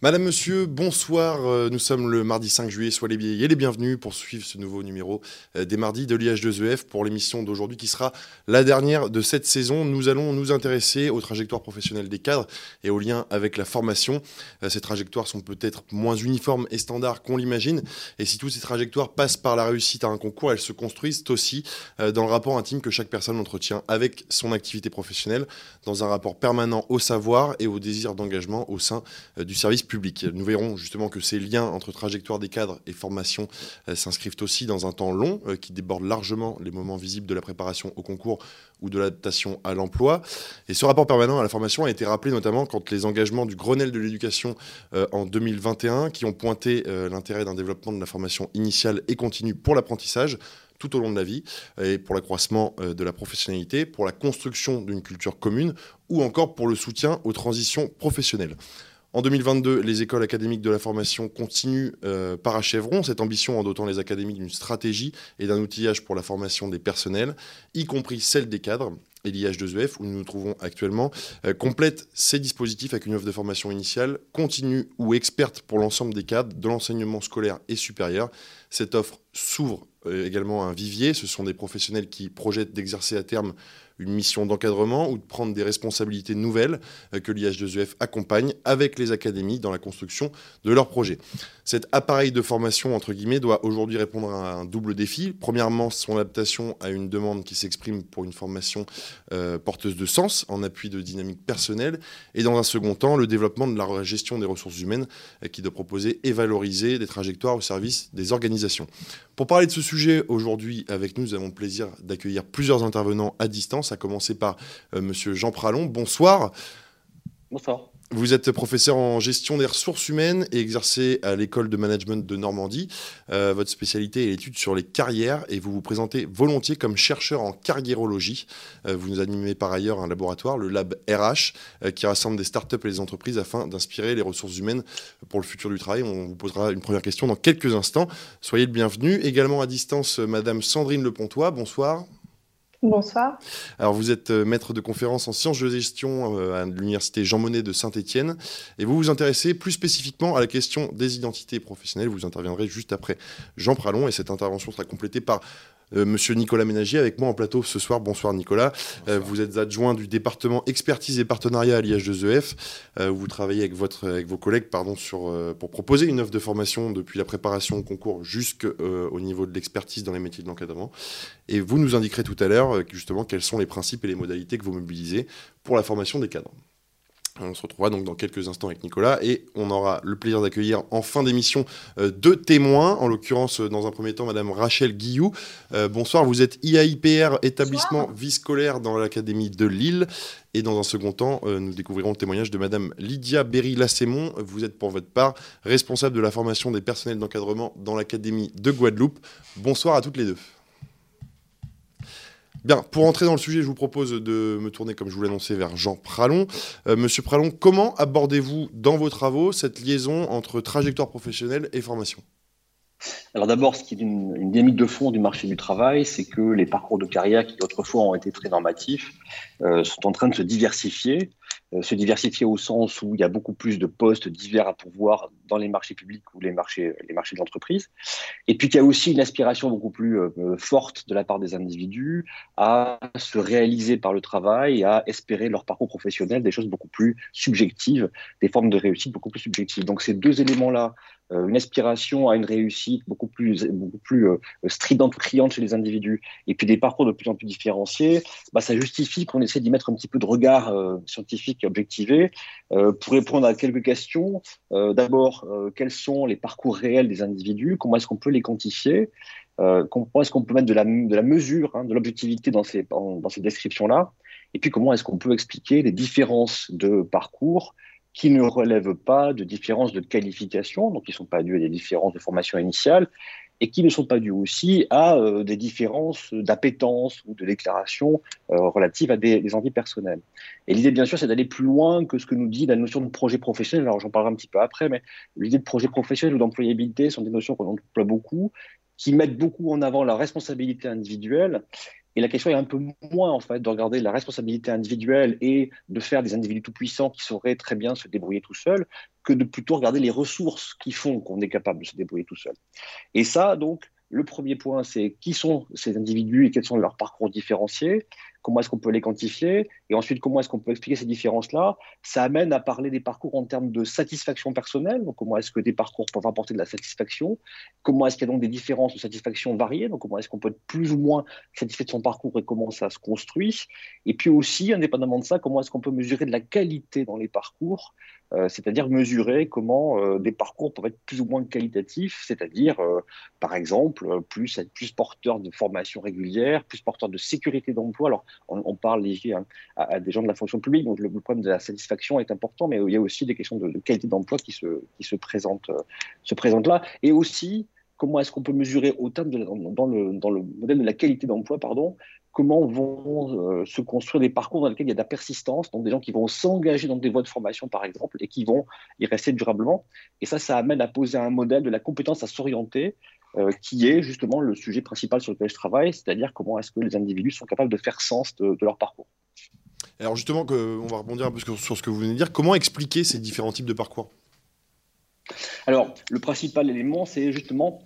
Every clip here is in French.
Madame, Monsieur, bonsoir. Euh, nous sommes le mardi 5 juillet. Soyez les, bienvenus pour suivre ce nouveau numéro euh, des mardis de l'IH2EF pour l'émission d'aujourd'hui qui sera la dernière de cette saison. Nous allons nous intéresser aux trajectoires professionnelles des cadres et aux liens avec la formation. Euh, ces trajectoires sont peut-être moins uniformes et standards qu'on l'imagine. Et si toutes ces trajectoires passent par la réussite à un concours, elles se construisent aussi dans le rapport intime que chaque personne entretient avec son activité professionnelle, dans un rapport permanent au savoir et au désir d'engagement au sein du service Nous verrons justement que ces liens entre trajectoire des cadres et formation euh, s'inscrivent aussi dans un temps long euh, qui déborde largement les moments visibles de la préparation au concours ou de l'adaptation à l'emploi. Et ce rapport permanent à la formation a été rappelé notamment quand les engagements du Grenelle de l'éducation euh, en 2021 qui ont pointé l'intérêt d'un développement de la formation initiale et continue pour l'apprentissage tout au long de la vie, et pour l'accroissement de la professionnalité, pour la construction d'une culture commune, ou encore pour le soutien aux transitions professionnelles. En 2022, les écoles académiques de la formation continuent euh, parachèveront cette ambition en dotant les académies d'une stratégie et d'un outillage pour la formation des personnels, y compris celle des cadres. Et l'IH2EF, où nous nous trouvons actuellement, euh, complète ces dispositifs avec une offre de formation initiale, continue ou experte pour l'ensemble des cadres de l'enseignement scolaire et supérieur. Cette offre s'ouvre euh, également à un vivier. Ce sont des professionnels qui projettent d'exercer à terme une mission d'encadrement ou de prendre des responsabilités nouvelles euh, que l'IH2EF accompagne avec les académies dans la construction de leurs projets. Cet appareil de formation, entre guillemets, doit aujourd'hui répondre à un double défi. Premièrement, son adaptation à une demande qui s'exprime pour une formation euh, porteuse de sens, en appui de dynamiques personnelles. Et dans un second temps, le développement de la gestion des ressources humaines euh, qui doit proposer et valoriser des trajectoires au service des organisations. Pour parler de ce sujet aujourd'hui avec nous, nous avons le plaisir d'accueillir plusieurs intervenants à distance à commencer par euh, Monsieur Jean Pralon. Bonsoir. Bonsoir. Vous êtes professeur en gestion des ressources humaines et exercez à l'école de management de Normandie. Euh, votre spécialité est l'étude sur les carrières et vous vous présentez volontiers comme chercheur en carriérologie. Euh, vous nous animez par ailleurs un laboratoire, le Lab RH, qui rassemble des startups et les entreprises afin d'inspirer les ressources humaines pour le futur du travail. On vous posera une première question dans quelques instants. Soyez le bienvenu. Également à distance, Madame Sandrine Lepontois. Bonsoir. Bonsoir. Alors vous êtes euh, maître de conférence en sciences de gestion euh, à l'université Jean Monnet de Saint-Étienne et vous vous intéressez plus spécifiquement à la question des identités professionnelles. Vous interviendrez juste après Jean Pralon et cette intervention sera complétée par monsieur Nicolas Ménagier avec moi en plateau ce soir. Bonsoir Nicolas. Euh, vous êtes adjoint du département expertise et partenariat à l'IH2EF. Euh, vous travaillez avec, votre, avec vos collègues pardon, sur, pour proposer une offre de formation depuis la préparation au concours jusqu'au niveau de l'expertise dans les métiers de l'encadrement. Et vous nous indiquerez tout à l'heure justement quels sont les principes et les modalités que vous mobilisez pour la formation des cadres. On se retrouvera donc dans quelques instants avec Nicolas et on aura le plaisir d'accueillir en fin d'émission euh, deux témoins, en l'occurrence euh, dans un premier temps Madame Rachel Guillou. Euh, bonsoir, vous êtes IAIPR, établissement vie scolaire dans l'Académie de Lille. Et dans un second temps, nous découvrirons le témoignage de Madame Lydia Berry-Lassémont. Vous êtes pour votre part responsable de la formation des personnels d'encadrement dans l'Académie de Guadeloupe. Bonsoir à toutes les deux. Bien, pour entrer dans le sujet, je vous propose de me tourner, comme je vous l'annonçais, vers Jean Pralon. Euh, Monsieur Pralon, comment abordez-vous dans vos travaux cette liaison entre trajectoire professionnelle et formation? Alors d'abord, ce qui est une, dynamique de fond du marché du travail, c'est que les parcours de carrière qui autrefois ont été très normatifs euh, sont en train de se diversifier, se diversifier au sens où il y a beaucoup plus de postes divers à pourvoir dans les marchés publics ou les marchés, les marchés d'entreprise. Et puis qu'il y a aussi une aspiration beaucoup plus euh, forte de la part des individus à se réaliser par le travail et à espérer leur parcours professionnel des choses beaucoup plus subjectives, des formes de réussite beaucoup plus subjectives. Donc ces deux éléments-là euh, une aspiration à une réussite beaucoup plus, beaucoup plus euh, stridente, criante chez les individus, et puis des parcours de plus en plus différenciés, bah, ça justifie qu'on essaie d'y mettre un petit peu de regard euh, scientifique et objectivé pour répondre à quelques questions. D'abord, quels sont les parcours réels des individus? Comment est-ce qu'on peut les quantifier? Comment est-ce qu'on peut mettre de la, de la mesure, hein, de l'objectivité dans ces, dans ces descriptions-là? Et puis, comment est-ce qu'on peut expliquer les différences de parcours qui ne relèvent pas de différences de qualification, donc qui ne sont pas dues à des différences de formation initiale, et qui ne sont pas dus aussi à euh, des différences d'appétence ou de déclaration euh, relatives à des, envies personnelles. Et l'idée, bien sûr, c'est d'aller plus loin que ce que nous dit la notion de projet professionnel. Alors, j'en parlerai un petit peu après, mais l'idée de projet professionnel ou d'employabilité sont des notions qu'on emploie beaucoup, qui mettent beaucoup en avant la responsabilité individuelle et la question est un peu moins, en fait, de regarder la responsabilité individuelle et de faire des individus tout puissants qui sauraient très bien se débrouiller tout seuls, que de plutôt regarder les ressources qui font qu'on est capable de se débrouiller tout seul. Et ça, donc, le premier point, c'est qui sont ces individus et quels sont leurs parcours différenciés, comment est-ce qu'on peut les quantifier, et ensuite comment est-ce qu'on peut expliquer ces différences-là. Ça amène à parler des parcours en termes de satisfaction personnelle, donc comment est-ce que des parcours peuvent apporter de la satisfaction, comment est-ce qu'il y a donc des différences de satisfaction variées, donc comment est-ce qu'on peut être plus ou moins satisfait de son parcours et comment ça se construit, et puis aussi, indépendamment de ça, comment est-ce qu'on peut mesurer de la qualité dans les parcours, euh, c'est-à-dire mesurer comment euh, des parcours peuvent être plus ou moins qualitatifs, c'est-à-dire, euh, par exemple, plus être plus porteur de formation régulière, plus porteur de sécurité d'emploi. Alors, on, parle ici hein, à, des gens de la fonction publique, donc le, problème de la satisfaction est important, mais il y a aussi des questions de, qualité d'emploi qui, se, qui se, présentent, se présentent là, et aussi comment est-ce qu'on peut mesurer autant de, dans, le, dans le modèle de la qualité d'emploi, pardon, comment vont euh, se construire des parcours dans lesquels il y a de la persistance, donc des gens qui vont s'engager dans des voies de formation, par exemple, et qui vont y rester durablement. Et ça, ça amène à poser un modèle de la compétence à s'orienter, euh, qui est justement le sujet principal sur lequel je travaille, c'est-à-dire comment est-ce que les individus sont capables de faire sens de, leur parcours. Alors justement, on va rebondir un peu sur ce que vous venez de dire. Comment expliquer ces différents types de parcours? Alors, le principal élément, c'est justement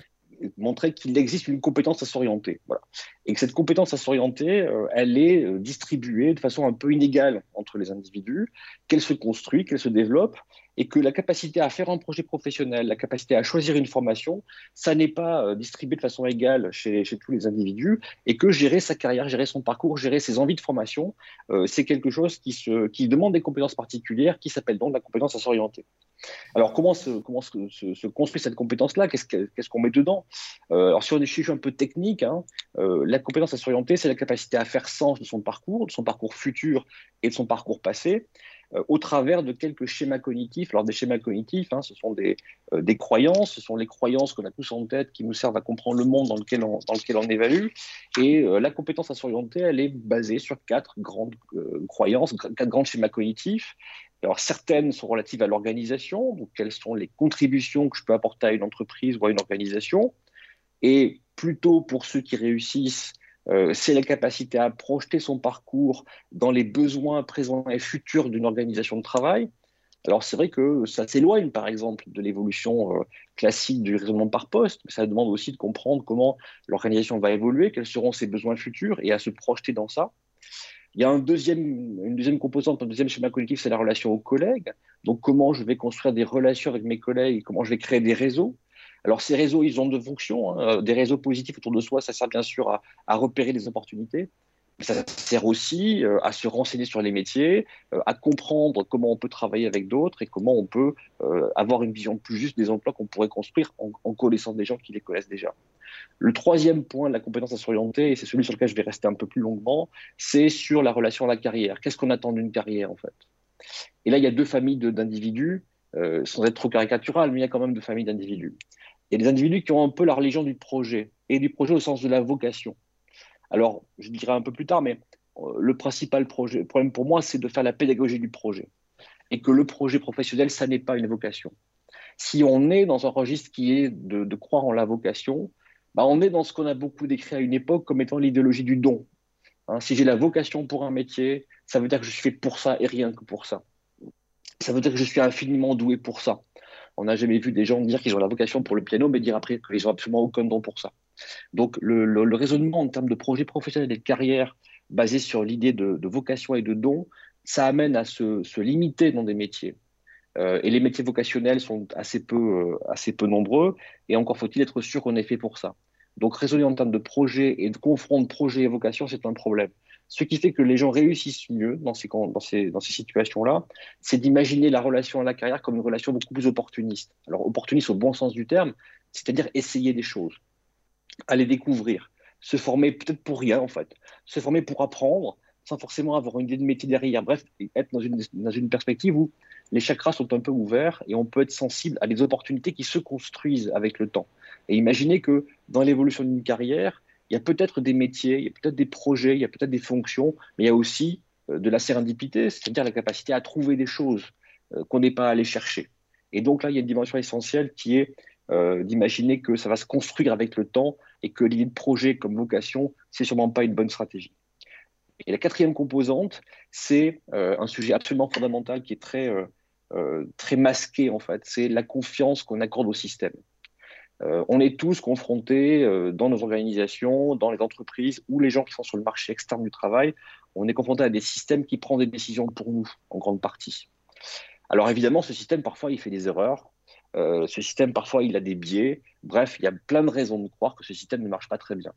montrer qu'il existe une compétence à s'orienter. Voilà. Et que cette compétence à s'orienter, euh, elle est euh, distribuée de façon un peu inégale entre les individus, qu'elle se construit, qu'elle se développe, et que la capacité à faire un projet professionnel, la capacité à choisir une formation, ça n'est pas euh, distribué de façon égale chez, tous les individus, et que gérer sa carrière, gérer son parcours, gérer ses envies de formation, c'est quelque chose qui, demande des compétences particulières, qui s'appelle donc la compétence à s'orienter. Alors, comment se, construit cette compétence-là? Qu'est-ce qu'on met dedans? Euh, Alors, si on est un peu technique, hein, euh, la compétence à s'orienter, c'est la capacité à faire sens de son parcours, de son parcours futur et de son parcours passé, euh, au travers de quelques schémas cognitifs. Alors, des schémas cognitifs, hein, ce sont des, des, croyances, ce sont les croyances qu'on a tous en tête qui nous servent à comprendre le monde dans lequel on, dans lequel on évalue. Et la compétence à s'orienter, elle est basée sur quatre grandes croyances, quatre grands schémas cognitifs alors, certaines sont relatives à l'organisation, donc quelles sont les contributions que je peux apporter à une entreprise ou à une organisation? Et plutôt pour ceux qui réussissent, euh, c'est la capacité à projeter son parcours dans les besoins présents et futurs d'une organisation de travail. Alors c'est vrai que ça s'éloigne par exemple de l'évolution euh, classique du raisonnement par poste, mais ça demande aussi de comprendre comment l'organisation va évoluer, quels seront ses besoins futurs et à se projeter dans ça. Il y a une deuxième composante, un deuxième schéma collectif, c'est la relation aux collègues. Donc, comment je vais construire des relations avec mes collègues, comment je vais créer des réseaux. Alors, ces réseaux, ils ont deux fonctions. Hein. Des réseaux positifs autour de soi, ça sert bien sûr à, repérer des opportunités. Mais ça sert aussi euh, à se renseigner sur les métiers, euh, à comprendre comment on peut travailler avec d'autres et comment on peut euh, avoir une vision plus juste des emplois qu'on pourrait construire en, connaissant des gens qui les connaissent déjà. Le troisième point de la compétence à s'orienter, et c'est celui sur lequel je vais rester un peu plus longuement, c'est sur la relation à la carrière. Qu'est-ce qu'on attend d'une carrière en fait? Et là, il y a deux familles d'individus, euh, sans être trop caricatural, mais il y a quand même deux familles d'individus. Il y a des individus qui ont un peu la religion du projet, et du projet au sens de la vocation. Alors, je dirai un peu plus tard, mais euh, le principal projet, problème pour moi, c'est de faire la pédagogie du projet. Et que le projet professionnel, ça n'est pas une vocation. Si on est dans un registre qui est de croire en la vocation, bah, on est dans ce qu'on a beaucoup décrit à une époque comme étant l'idéologie du don. Hein, si j'ai la vocation pour un métier, ça veut dire que je suis fait pour ça et rien que pour ça. Ça veut dire que je suis infiniment doué pour ça. On n'a jamais vu des gens dire qu'ils ont la vocation pour le piano, mais dire après qu'ils n'ont absolument aucun don pour ça. Donc le, raisonnement en termes de projet professionnel et de carrière basé sur l'idée de, vocation et de don, ça amène à se, limiter dans des métiers. Euh, et les métiers vocationnels sont assez peu, euh, assez peu nombreux, et encore faut-il être sûr qu'on est fait pour ça. Donc raisonner en termes de projet et de confronter projet et vocation, c'est un problème. Ce qui fait que les gens réussissent mieux dans ces, situations-là, c'est d'imaginer la relation à la carrière comme une relation beaucoup plus opportuniste. Alors opportuniste au bon sens du terme, c'est-à-dire essayer des choses, aller découvrir, se former peut-être pour rien en fait, se former pour apprendre, sans forcément avoir une idée de métier derrière. Bref, être dans une, dans une perspective où les chakras sont un peu ouverts et on peut être sensible à des opportunités qui se construisent avec le temps. Et imaginez que dans l'évolution d'une carrière, il y a peut-être des métiers, il y a peut-être des projets, il y a peut-être des fonctions, mais il y a aussi euh, de la sérendipité, c'est-à-dire la capacité à trouver des choses euh, qu'on n'est pas allé chercher. Et donc là, il y a une dimension essentielle qui est euh, d'imaginer que ça va se construire avec le temps et que l'idée de projet comme vocation, c'est sûrement pas une bonne stratégie. Et la quatrième composante, c'est un sujet absolument fondamental qui est très, très masqué en fait, c'est la confiance qu'on accorde au système. On est tous confrontés dans nos organisations, dans les entreprises ou les gens qui sont sur le marché externe du travail, on est confronté à des systèmes qui prennent des décisions pour nous en grande partie. Alors évidemment, ce système, parfois, il fait des erreurs. Euh, ce système, parfois, il a des biais. Bref, il y a plein de raisons de croire que ce système ne marche pas très bien.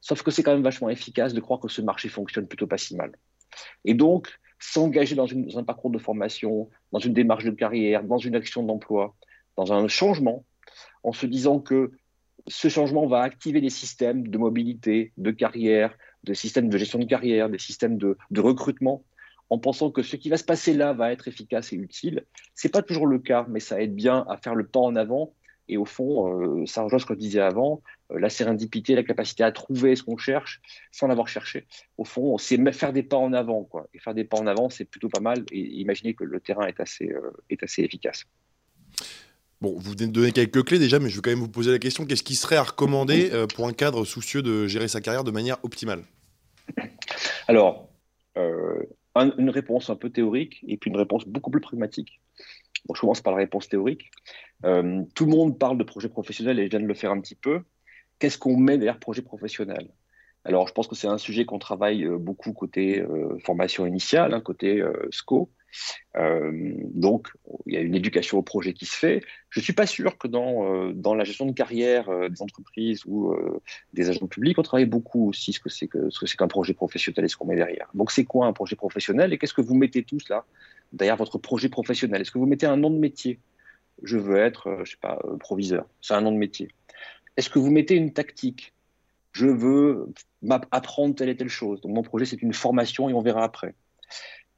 Sauf que c'est quand même vachement efficace de croire que ce marché fonctionne plutôt pas si mal. Et donc, s'engager dans, un parcours de formation, dans une démarche de carrière, dans une action d'emploi, dans un changement, en se disant que ce changement va activer des systèmes de mobilité, de carrière, des systèmes de gestion de carrière, des systèmes de, recrutement en pensant que ce qui va se passer là va être efficace et utile. Ce n'est pas toujours le cas, mais ça aide bien à faire le pas en avant. Et au fond, euh, ça rejoint ce que je disais avant, euh, la sérendipité, la capacité à trouver ce qu'on cherche sans l'avoir cherché. Au fond, c'est faire des pas en avant. Quoi. Et faire des pas en avant, c'est plutôt pas mal. Et imaginez que le terrain est assez, euh, est assez efficace. Bon, vous venez de donner quelques clés déjà, mais je vais quand même vous poser la question qu'est-ce qui serait à recommander pour un cadre soucieux de gérer sa carrière de manière optimale? Alors, une réponse un peu théorique et puis une réponse beaucoup plus pragmatique. Bon, je commence par la réponse théorique. Euh, tout le monde parle de projet professionnel et je viens de le faire un petit peu. Qu'est-ce qu'on met derrière projet professionnel? Alors, je pense que c'est un sujet qu'on travaille euh, beaucoup côté euh, formation initiale, hein, côté SCO. Euh, donc, il y a une éducation au projet qui se fait. Je ne suis pas sûr que dans, euh, dans la gestion de carrière euh, des entreprises ou des agents publics, on travaille beaucoup aussi ce que c'est que, ce qu'un projet professionnel et ce qu'on met derrière. Donc, c'est quoi un projet professionnel et qu'est-ce que vous mettez tous là derrière votre projet professionnel? Est-ce que vous mettez un nom de métier? Je veux être, je sais pas, proviseur. C'est un nom de métier. Est-ce que vous mettez une tactique? Je veux apprendre telle et telle chose. Donc, mon projet, c'est une formation et on verra après.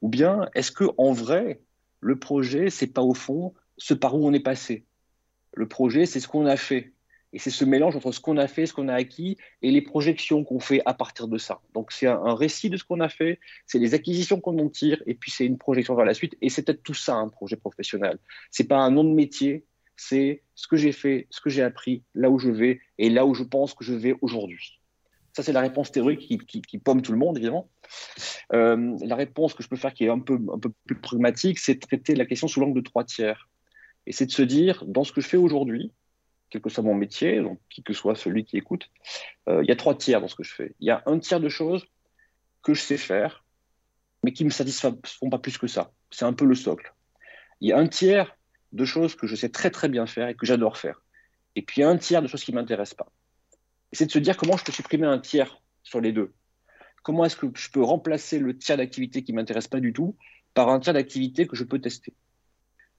Ou bien est-ce que en vrai, le projet, c'est pas au fond ce par où on est passé? Le projet, c'est ce qu'on a fait. Et c'est ce mélange entre ce qu'on a fait, ce qu'on a acquis et les projections qu'on fait à partir de ça. Donc c'est un, récit de ce qu'on a fait, c'est les acquisitions qu'on en tire, et puis c'est une projection vers la suite. Et c'est peut-être tout ça un projet professionnel. C'est pas un nom de métier, c'est ce que j'ai fait, ce que j'ai appris, là où je vais et là où je pense que je vais aujourd'hui. Ça, c'est la réponse théorique qui, qui, pomme tout le monde, évidemment. Euh, la réponse que je peux faire, qui est un peu, plus pragmatique, c'est de traiter la question sous l'angle de trois tiers. Et c'est de se dire, dans ce que je fais aujourd'hui, quel que soit mon métier, donc qui que soit celui qui écoute, euh, il y a trois tiers dans ce que je fais. Il y a un tiers de choses que je sais faire, mais qui ne me satisfont pas plus que ça. C'est un peu le socle. Il y a un tiers de choses que je sais très très bien faire et que j'adore faire. Et puis un tiers de choses qui ne m'intéressent pas c'est de se dire comment je peux supprimer un tiers sur les deux. Comment est-ce que je peux remplacer le tiers d'activité qui ne m'intéresse pas du tout par un tiers d'activité que je peux tester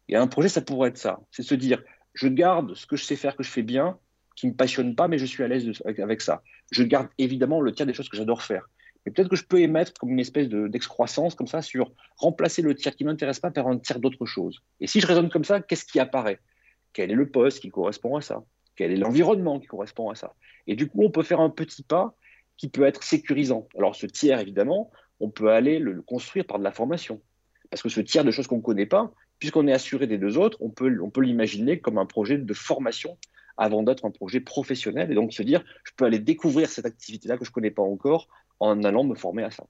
Et un projet, ça pourrait être ça. C'est se dire, je garde ce que je sais faire, que je fais bien, qui ne me passionne pas, mais je suis à l'aise avec, ça. Je garde évidemment le tiers des choses que j'adore faire. Mais peut-être que je peux émettre comme une espèce d'excroissance comme ça sur remplacer le tiers qui ne m'intéresse pas par un tiers d'autre chose. Et si je raisonne comme ça, qu'est-ce qui apparaît? Quel est le poste qui correspond à ça? Quel est l'environnement qui correspond à ça? Et du coup, on peut faire un petit pas qui peut être sécurisant. Alors, ce tiers, évidemment, on peut aller le, construire par de la formation. Parce que ce tiers de choses qu'on ne connaît pas, puisqu'on est assuré des deux autres, on peut, on peut l'imaginer comme un projet de formation avant d'être un projet professionnel. Et donc se dire, je peux aller découvrir cette activité-là que je ne connais pas encore en allant me former à ça.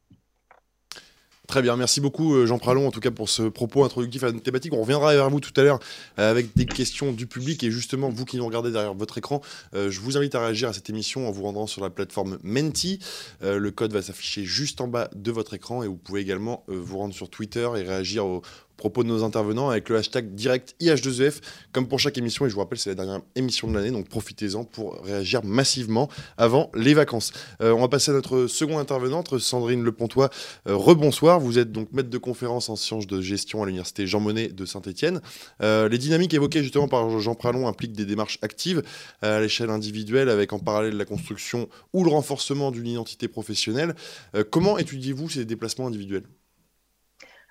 Très bien, merci beaucoup euh, Jean Pralon en tout cas pour ce propos introductif à notre thématique. On reviendra vers vous tout à l'heure euh, avec des questions du public et justement vous qui nous regardez derrière votre écran, euh, je vous invite à réagir à cette émission en vous rendant sur la plateforme Menti. le code va s'afficher juste en bas de votre écran et vous pouvez également vous rendre sur Twitter et réagir aux, propos de nos intervenants avec le hashtag direct IH2EF, comme pour chaque émission. Et je vous rappelle, c'est la dernière émission de l'année, donc profitez-en pour réagir massivement avant les vacances. Euh, on va passer à notre second intervenante, Sandrine Lepontois. Euh, rebonsoir, vous êtes donc maître de conférence en sciences de gestion à l'université Jean Monnet de Saint-Etienne. Euh, les dynamiques évoquées justement par Jean Pralon impliquent des démarches actives à l'échelle individuelle, avec en parallèle la construction ou le renforcement d'une identité professionnelle. comment étudiez-vous ces déplacements individuels?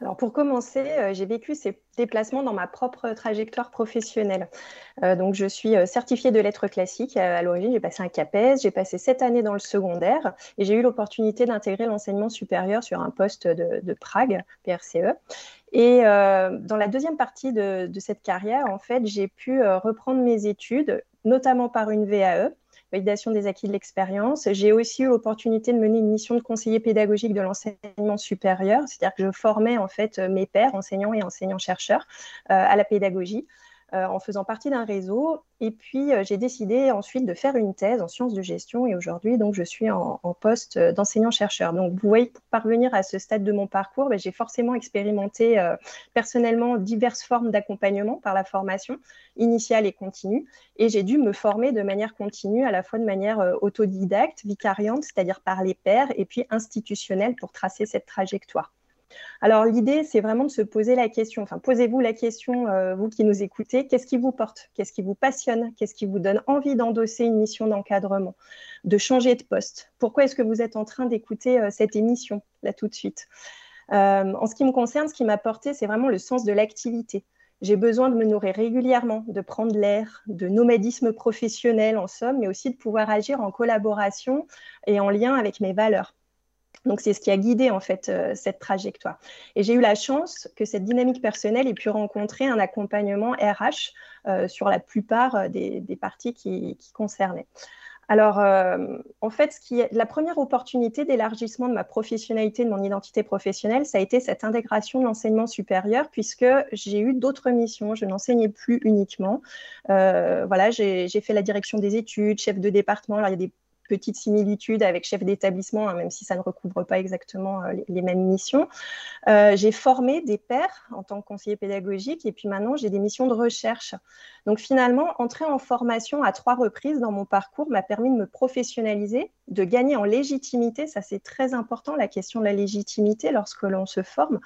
Alors pour commencer, euh, j'ai vécu ces déplacements dans ma propre trajectoire professionnelle. Euh, donc je suis euh, certifiée de lettres classiques. À, l'origine, j'ai passé un CAPES, j'ai passé sept années dans le secondaire et j'ai eu l'opportunité d'intégrer l'enseignement supérieur sur un poste de, Prague, PRCE. Et dans la deuxième partie de, de cette carrière, en fait, j'ai pu reprendre mes études, notamment par une VAE validation des acquis de l'expérience. J'ai aussi eu l'opportunité de mener une mission de conseiller pédagogique de l'enseignement supérieur, c'est-à-dire que je formais en fait mes pairs, enseignants et enseignants-chercheurs, euh, à la pédagogie. Euh, en faisant partie d'un réseau. Et puis, euh, j'ai décidé ensuite de faire une thèse en sciences de gestion. Et aujourd'hui, donc, je suis en, poste d'enseignant-chercheur. Donc, vous voyez, pour parvenir à ce stade de mon parcours, ben, j'ai forcément expérimenté euh, personnellement diverses formes d'accompagnement par la formation initiale et continue. Et j'ai dû me former de manière continue, à la fois de manière autodidacte, vicariante, c'est-à-dire par les pairs, et puis institutionnelle pour tracer cette trajectoire. Alors l'idée, c'est vraiment de se poser la question, enfin posez-vous la question, euh, vous qui nous écoutez, qu'est-ce qui vous porte? Qu'est-ce qui vous passionne? Qu'est-ce qui vous donne envie d'endosser une mission d'encadrement? De changer de poste? Pourquoi est-ce que vous êtes en train d'écouter euh, cette émission là tout de suite? Euh, En ce qui me concerne, ce qui m'a porté, c'est vraiment le sens de l'activité. J'ai besoin de me nourrir régulièrement, de prendre l'air, de nomadisme professionnel en somme, mais aussi de pouvoir agir en collaboration et en lien avec mes valeurs. Donc, c'est ce qui a guidé en fait euh, cette trajectoire. Et j'ai eu la chance que cette dynamique personnelle ait pu rencontrer un accompagnement RH euh, sur la plupart euh, des, parties qui, concernaient. Alors, en fait, la première opportunité d'élargissement de ma professionnalité, de mon identité professionnelle, ça a été cette intégration de l'enseignement supérieur, puisque j'ai eu d'autres missions. Je n'enseignais plus uniquement. voilà, j'ai fait la direction des études, chef de département. Alors, il y a des petite similitude avec chef d'établissement, hein, même si ça ne recouvre pas exactement euh, les, mêmes missions. Euh, j'ai formé des pairs en tant que conseiller pédagogique et puis maintenant j'ai des missions de recherche. Donc finalement, entrer en formation à trois reprises dans mon parcours m'a permis de me professionnaliser, de gagner en légitimité. Ça c'est très important, la question de la légitimité lorsque l'on se forme,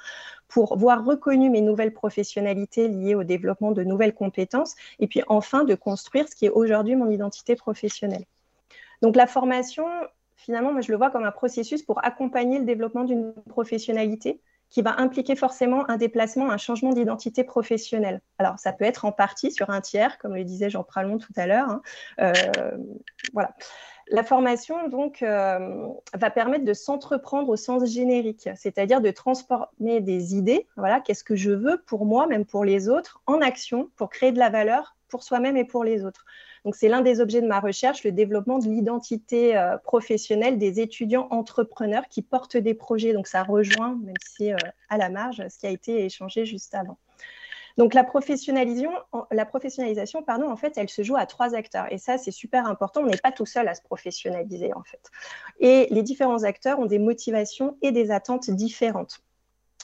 pour voir reconnu mes nouvelles professionnalités liées au développement de nouvelles compétences et puis enfin de construire ce qui est aujourd'hui mon identité professionnelle. Donc la formation, finalement, moi je le vois comme un processus pour accompagner le développement d'une professionnalité qui va impliquer forcément un déplacement, un changement d'identité professionnelle. Alors, ça peut être en partie sur un tiers, comme le disait Jean Pralon tout à l'heure. Hein. Euh, voilà. La formation, donc, euh, va permettre de s'entreprendre au sens générique, c'est-à-dire de transformer des idées, voilà, qu'est-ce que je veux pour moi, même pour les autres, en action pour créer de la valeur pour soi-même et pour les autres. Donc, c'est l'un des objets de ma recherche, le développement de l'identité euh, professionnelle des étudiants entrepreneurs qui portent des projets. Donc, ça rejoint, même si euh, à la marge, ce qui a été échangé juste avant. Donc la professionnalisation, la en fait, elle se joue à trois acteurs. Et ça, c'est super important. On n'est pas tout seul à se professionnaliser, en fait. Et les différents acteurs ont des motivations et des attentes différentes.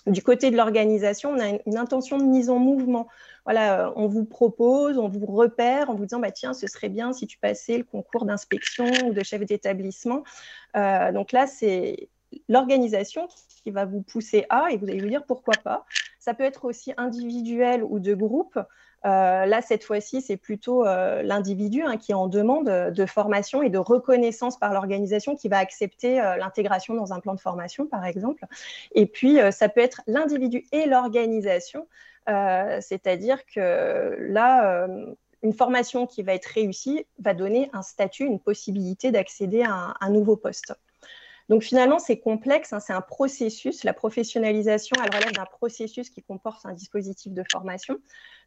Du côté de l'organisation, on a une, intention de mise en mouvement. Voilà, on vous propose, on vous repère en vous disant bah, tiens, ce serait bien si tu passais le concours d'inspection ou de chef d'établissement. Euh, donc là, c'est l'organisation qui va vous pousser à, et vous allez vous dire pourquoi pas. Ça peut être aussi individuel ou de groupe. Euh, là, cette fois-ci, c'est plutôt euh, l'individu hein, qui est en demande de formation et de reconnaissance par l'organisation qui va accepter l'intégration dans un plan de formation, par exemple. Et puis, ça peut être l'individu et l'organisation, c'est-à-dire que là, une formation qui va être réussie va donner un statut, une possibilité d'accéder à un nouveau poste. Donc finalement, c'est complexe, hein, c'est un processus. La professionnalisation, elle relève d'un processus qui comporte un dispositif de formation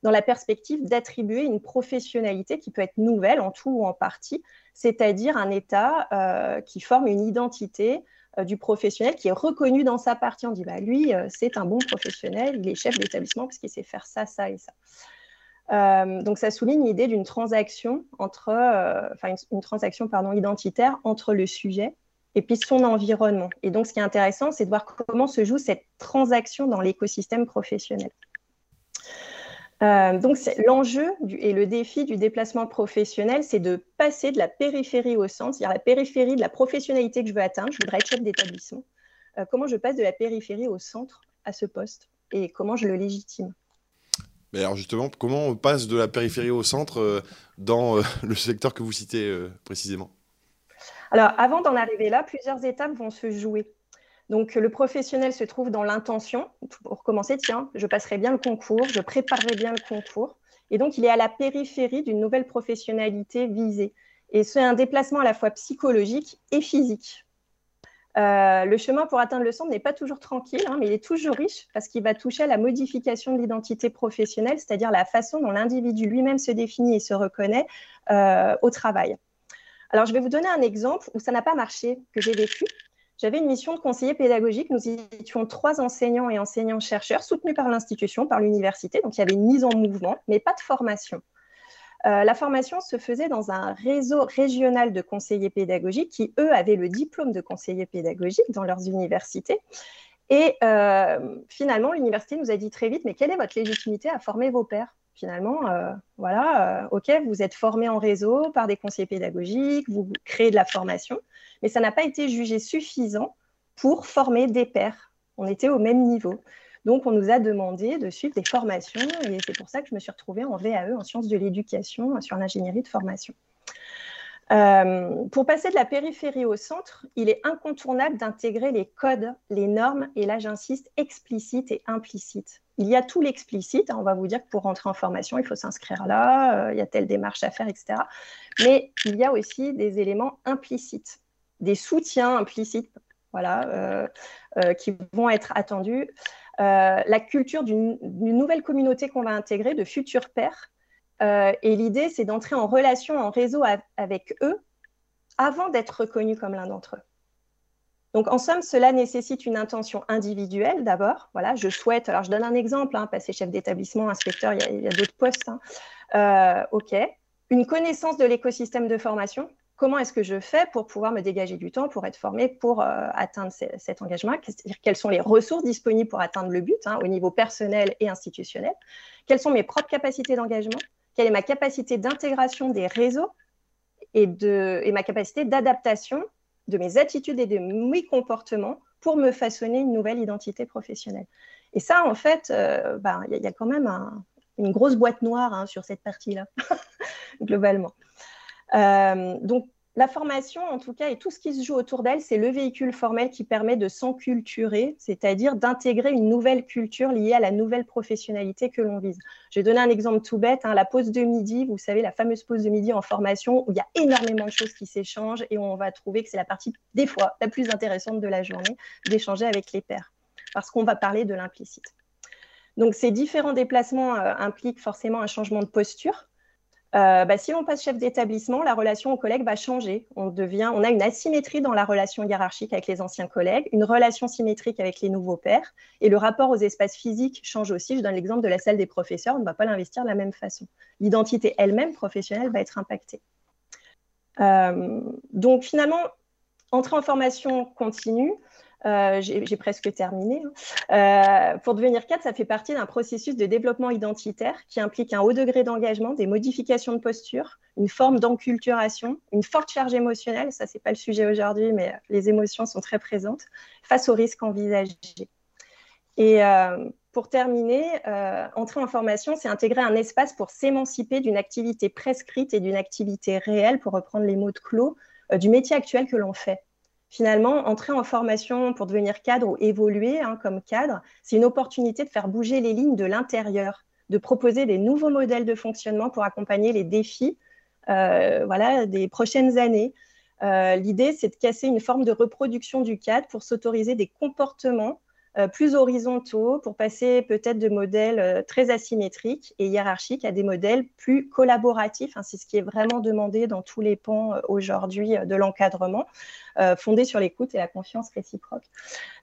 dans la perspective d'attribuer une professionnalité qui peut être nouvelle en tout ou en partie, c'est-à-dire un état euh, qui forme une identité euh, du professionnel qui est reconnu dans sa partie. On dit, bah, lui, euh, c'est un bon professionnel, il est chef d'établissement parce qu'il sait faire ça, ça et ça. donc ça souligne l'idée d'une transaction entre, une, une, transaction pardon identitaire entre le sujet et puis son environnement. Et donc, ce qui est intéressant, c'est de voir comment se joue cette transaction dans l'écosystème professionnel. Euh, donc, l'enjeu et le défi du déplacement professionnel, c'est de passer de la périphérie au centre, c'est-à-dire la périphérie de la professionnalité que je veux atteindre. Je voudrais être chef d'établissement. Euh, comment je passe de la périphérie au centre à ce poste et comment je le légitime? Mais alors justement, comment on passe de la périphérie au centre euh, dans le secteur que vous citez précisément? Alors, avant d'en arriver là, plusieurs étapes vont se jouer. Donc le professionnel se trouve dans l'intention, pour commencer, tiens, je passerai bien le concours, je préparerai bien le concours. Et donc il est à la périphérie d'une nouvelle professionnalité visée. Et c'est un déplacement à la fois psychologique et physique. Euh, le chemin pour atteindre le centre n'est pas toujours tranquille, hein, mais il est toujours riche parce qu'il va toucher à la modification de l'identité professionnelle, c'est-à-dire la façon dont l'individu lui-même se définit et se reconnaît euh, au travail. Alors, je vais vous donner un exemple où ça n'a pas marché, que j'ai vécu. J'avais une mission de conseiller pédagogique. Nous étions trois enseignants et enseignants-chercheurs soutenus par l'institution, par l'université. Donc, il y avait une mise en mouvement, mais pas de formation. Euh, la formation se faisait dans un réseau régional de conseillers pédagogiques qui, eux, avaient le diplôme de conseiller pédagogique dans leurs universités. Et euh, finalement, l'université nous a dit très vite, mais quelle est votre légitimité à former vos pairs? Finalement, euh, voilà, ok, vous êtes formé en réseau par des conseillers pédagogiques, vous créez de la formation, mais ça n'a pas été jugé suffisant pour former des pairs. On était au même niveau. Donc, on nous a demandé de suivre des formations et c'est pour ça que je me suis retrouvée en VAE, en sciences de l'éducation, sur l'ingénierie de formation. Euh, pour passer de la périphérie au centre, il est incontournable d'intégrer les codes, les normes, et là j'insiste, explicites et implicites. Il y a tout l'explicite, hein, on va vous dire que pour rentrer en formation, il faut s'inscrire là, euh, il y a telle démarche à faire, etc. Mais il y a aussi des éléments implicites, des soutiens implicites voilà, euh, qui vont être attendus. Euh, la culture d'une nouvelle communauté qu'on va intégrer, de futurs pairs. Euh, et l'idée, c'est d'entrer en relation, en réseau avec eux avant d'être reconnu comme l'un d'entre eux. Donc, en somme, cela nécessite une intention individuelle d'abord. Voilà, je souhaite, alors je donne un exemple, hein, passer chef d'établissement, inspecteur, il y a, d'autres postes. Hein. Euh, OK. Une connaissance de l'écosystème de formation comment est-ce que je fais pour pouvoir me dégager du temps pour être formé pour euh, atteindre cet engagement C'est-à-dire quelles sont les ressources disponibles pour atteindre le but hein, au niveau personnel et institutionnel? Quelles sont mes propres capacités d'engagement? Quelle est ma capacité d'intégration des réseaux et, de, et ma capacité d'adaptation de mes attitudes et de mes comportements pour me façonner une nouvelle identité professionnelle? Et ça, en fait, euh, ben, il y, a quand même une grosse boîte noire hein, sur cette partie-là, globalement. Euh, donc, la formation, en tout cas, et tout ce qui se joue autour d'elle, c'est le véhicule formel qui permet de s'enculturer, c'est-à-dire d'intégrer une nouvelle culture liée à la nouvelle professionnalité que l'on vise. Je vais donner un exemple tout bête, hein, la pause de midi, vous savez, la fameuse pause de midi en formation, où il y a énormément de choses qui s'échangent et on va trouver que c'est la partie, des fois, la plus intéressante de la journée, d'échanger avec les pairs, parce qu'on va parler de l'implicite. Donc, ces différents déplacements euh, impliquent forcément un changement de posture, euh, bah, si on passe chef d'établissement, la relation aux collègues va changer. On, devient, on a une asymétrie dans la relation hiérarchique avec les anciens collègues, une relation symétrique avec les nouveaux pairs, et le rapport aux espaces physiques change aussi. Je donne l'exemple de la salle des professeurs, on ne va pas l'investir de la même façon. L'identité elle-même professionnelle va être impactée. Euh, donc finalement, entrer en formation continue, euh, j'ai presque terminé. Hein. Euh, pour devenir cadre, ça fait partie d'un processus de développement identitaire qui implique un haut degré d'engagement, des modifications de posture, une forme d'enculturation, une forte charge émotionnelle. Ça, c'est pas le sujet aujourd'hui, mais les émotions sont très présentes face aux risques envisagés. Et euh, pour terminer, entrer en formation, c'est intégrer un espace pour s'émanciper d'une activité prescrite et d'une activité réelle, pour reprendre les mots de Clos, du métier actuel que l'on fait finalement, entrer en formation pour devenir cadre ou évoluer hein, comme cadre, c'est une opportunité de faire bouger les lignes de l'intérieur, de proposer des nouveaux modèles de fonctionnement pour accompagner les défis euh, voilà, des prochaines années. Euh, l'idée, c'est de casser une forme de reproduction du cadre pour s'autoriser des comportements plus horizontaux pour passer peut-être de modèles euh, très asymétriques et hiérarchiques à des modèles plus collaboratifs. Hein. c'est ce qui est vraiment demandé dans tous les pans euh, aujourd'hui de l'encadrement, fondé sur l'écoute et la confiance réciproque.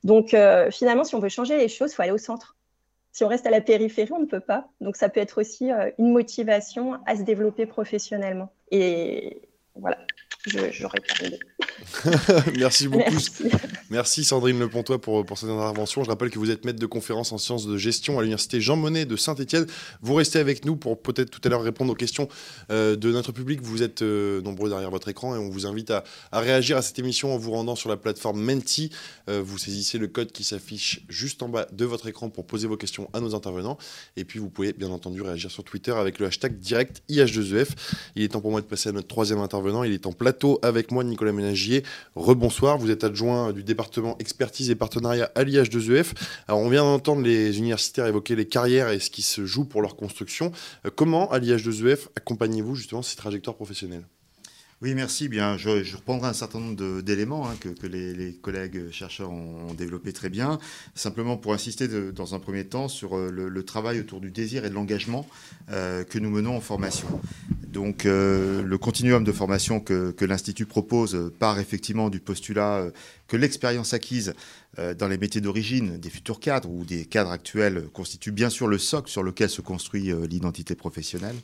Donc finalement, si on veut changer les choses, il faut aller au centre. Si on reste à la périphérie, on ne peut pas. Donc ça peut être aussi une motivation à se développer professionnellement. Et voilà, j'aurais. Merci beaucoup. Merci. Sandrine Lepontois pour, pour cette intervention. Je rappelle que vous êtes maître de conférence en sciences de gestion à l'université Jean Monnet de Saint-Etienne. Vous restez avec nous pour peut-être tout à l'heure répondre aux questions euh, de notre public. Vous êtes euh, nombreux derrière votre écran et on vous invite à, réagir à cette émission en vous rendant sur la plateforme Menti. Euh, vous saisissez le code qui s'affiche juste en bas de votre écran pour poser vos questions à nos intervenants. Et puis vous pouvez bien entendu réagir sur Twitter avec le hashtag direct IH2EF. Il est temps pour moi de passer à notre troisième intervenant. Il est en plateau avec moi Nicolas Ménagier. Rebonsoir, vous êtes adjoint du département expertise et partenariat à l'IH2EF. Alors on vient d'entendre les universitaires évoquer les carrières et ce qui se joue pour leur construction. Euh, comment à l'IH2EF accompagnez-vous justement ces trajectoires professionnelles? Oui, merci. Bien, je, reprendrai un certain nombre d'éléments hein, que, les, collègues chercheurs ont, développé très bien. Simplement pour insister dans un premier temps sur euh, le, travail autour du désir et de l'engagement euh, que nous menons en formation. Donc, euh, le continuum de formation que l'Institut propose part effectivement du postulat que l'expérience acquise dans les métiers d'origine des futurs cadres ou des cadres actuels constitue bien sûr le socle sur lequel se construit l'identité professionnelle.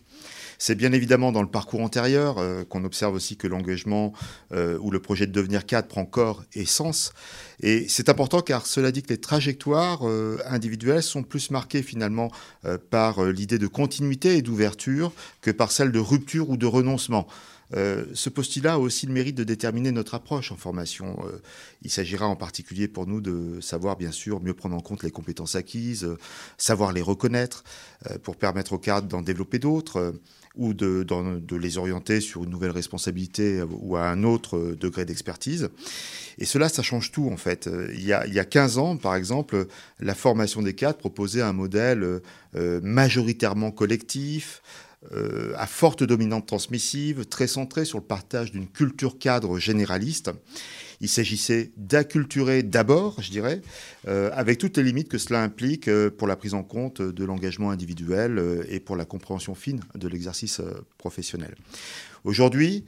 C'est bien évidemment dans le parcours antérieur euh, qu'on observe aussi que l'engagement euh, ou le projet de devenir cadre prend corps et sens. Et c'est important car cela dit que les trajectoires euh, individuelles sont plus marquées finalement par l'idée de continuité et d'ouverture que par celle de rupture ou de renoncement. Ce postulat a aussi le mérite de déterminer notre approche en formation. il s'agira en particulier pour nous de savoir, bien sûr, mieux prendre en compte les compétences acquises, savoir les reconnaître pour permettre aux cadres d'en développer d'autres ou de, les orienter sur une nouvelle responsabilité ou à un autre degré d'expertise. Et cela, ça change tout en fait. Il y, a, il y a 15 ans, par exemple, la formation des cadres proposait un modèle euh, majoritairement collectif, euh, à forte dominante transmissive, très centré sur le partage d'une culture cadre généraliste. Il s'agissait d'acculturer d'abord, je dirais, euh, avec toutes les limites que cela implique euh, pour la prise en compte de l'engagement individuel et pour la compréhension fine de l'exercice professionnel. Aujourd'hui,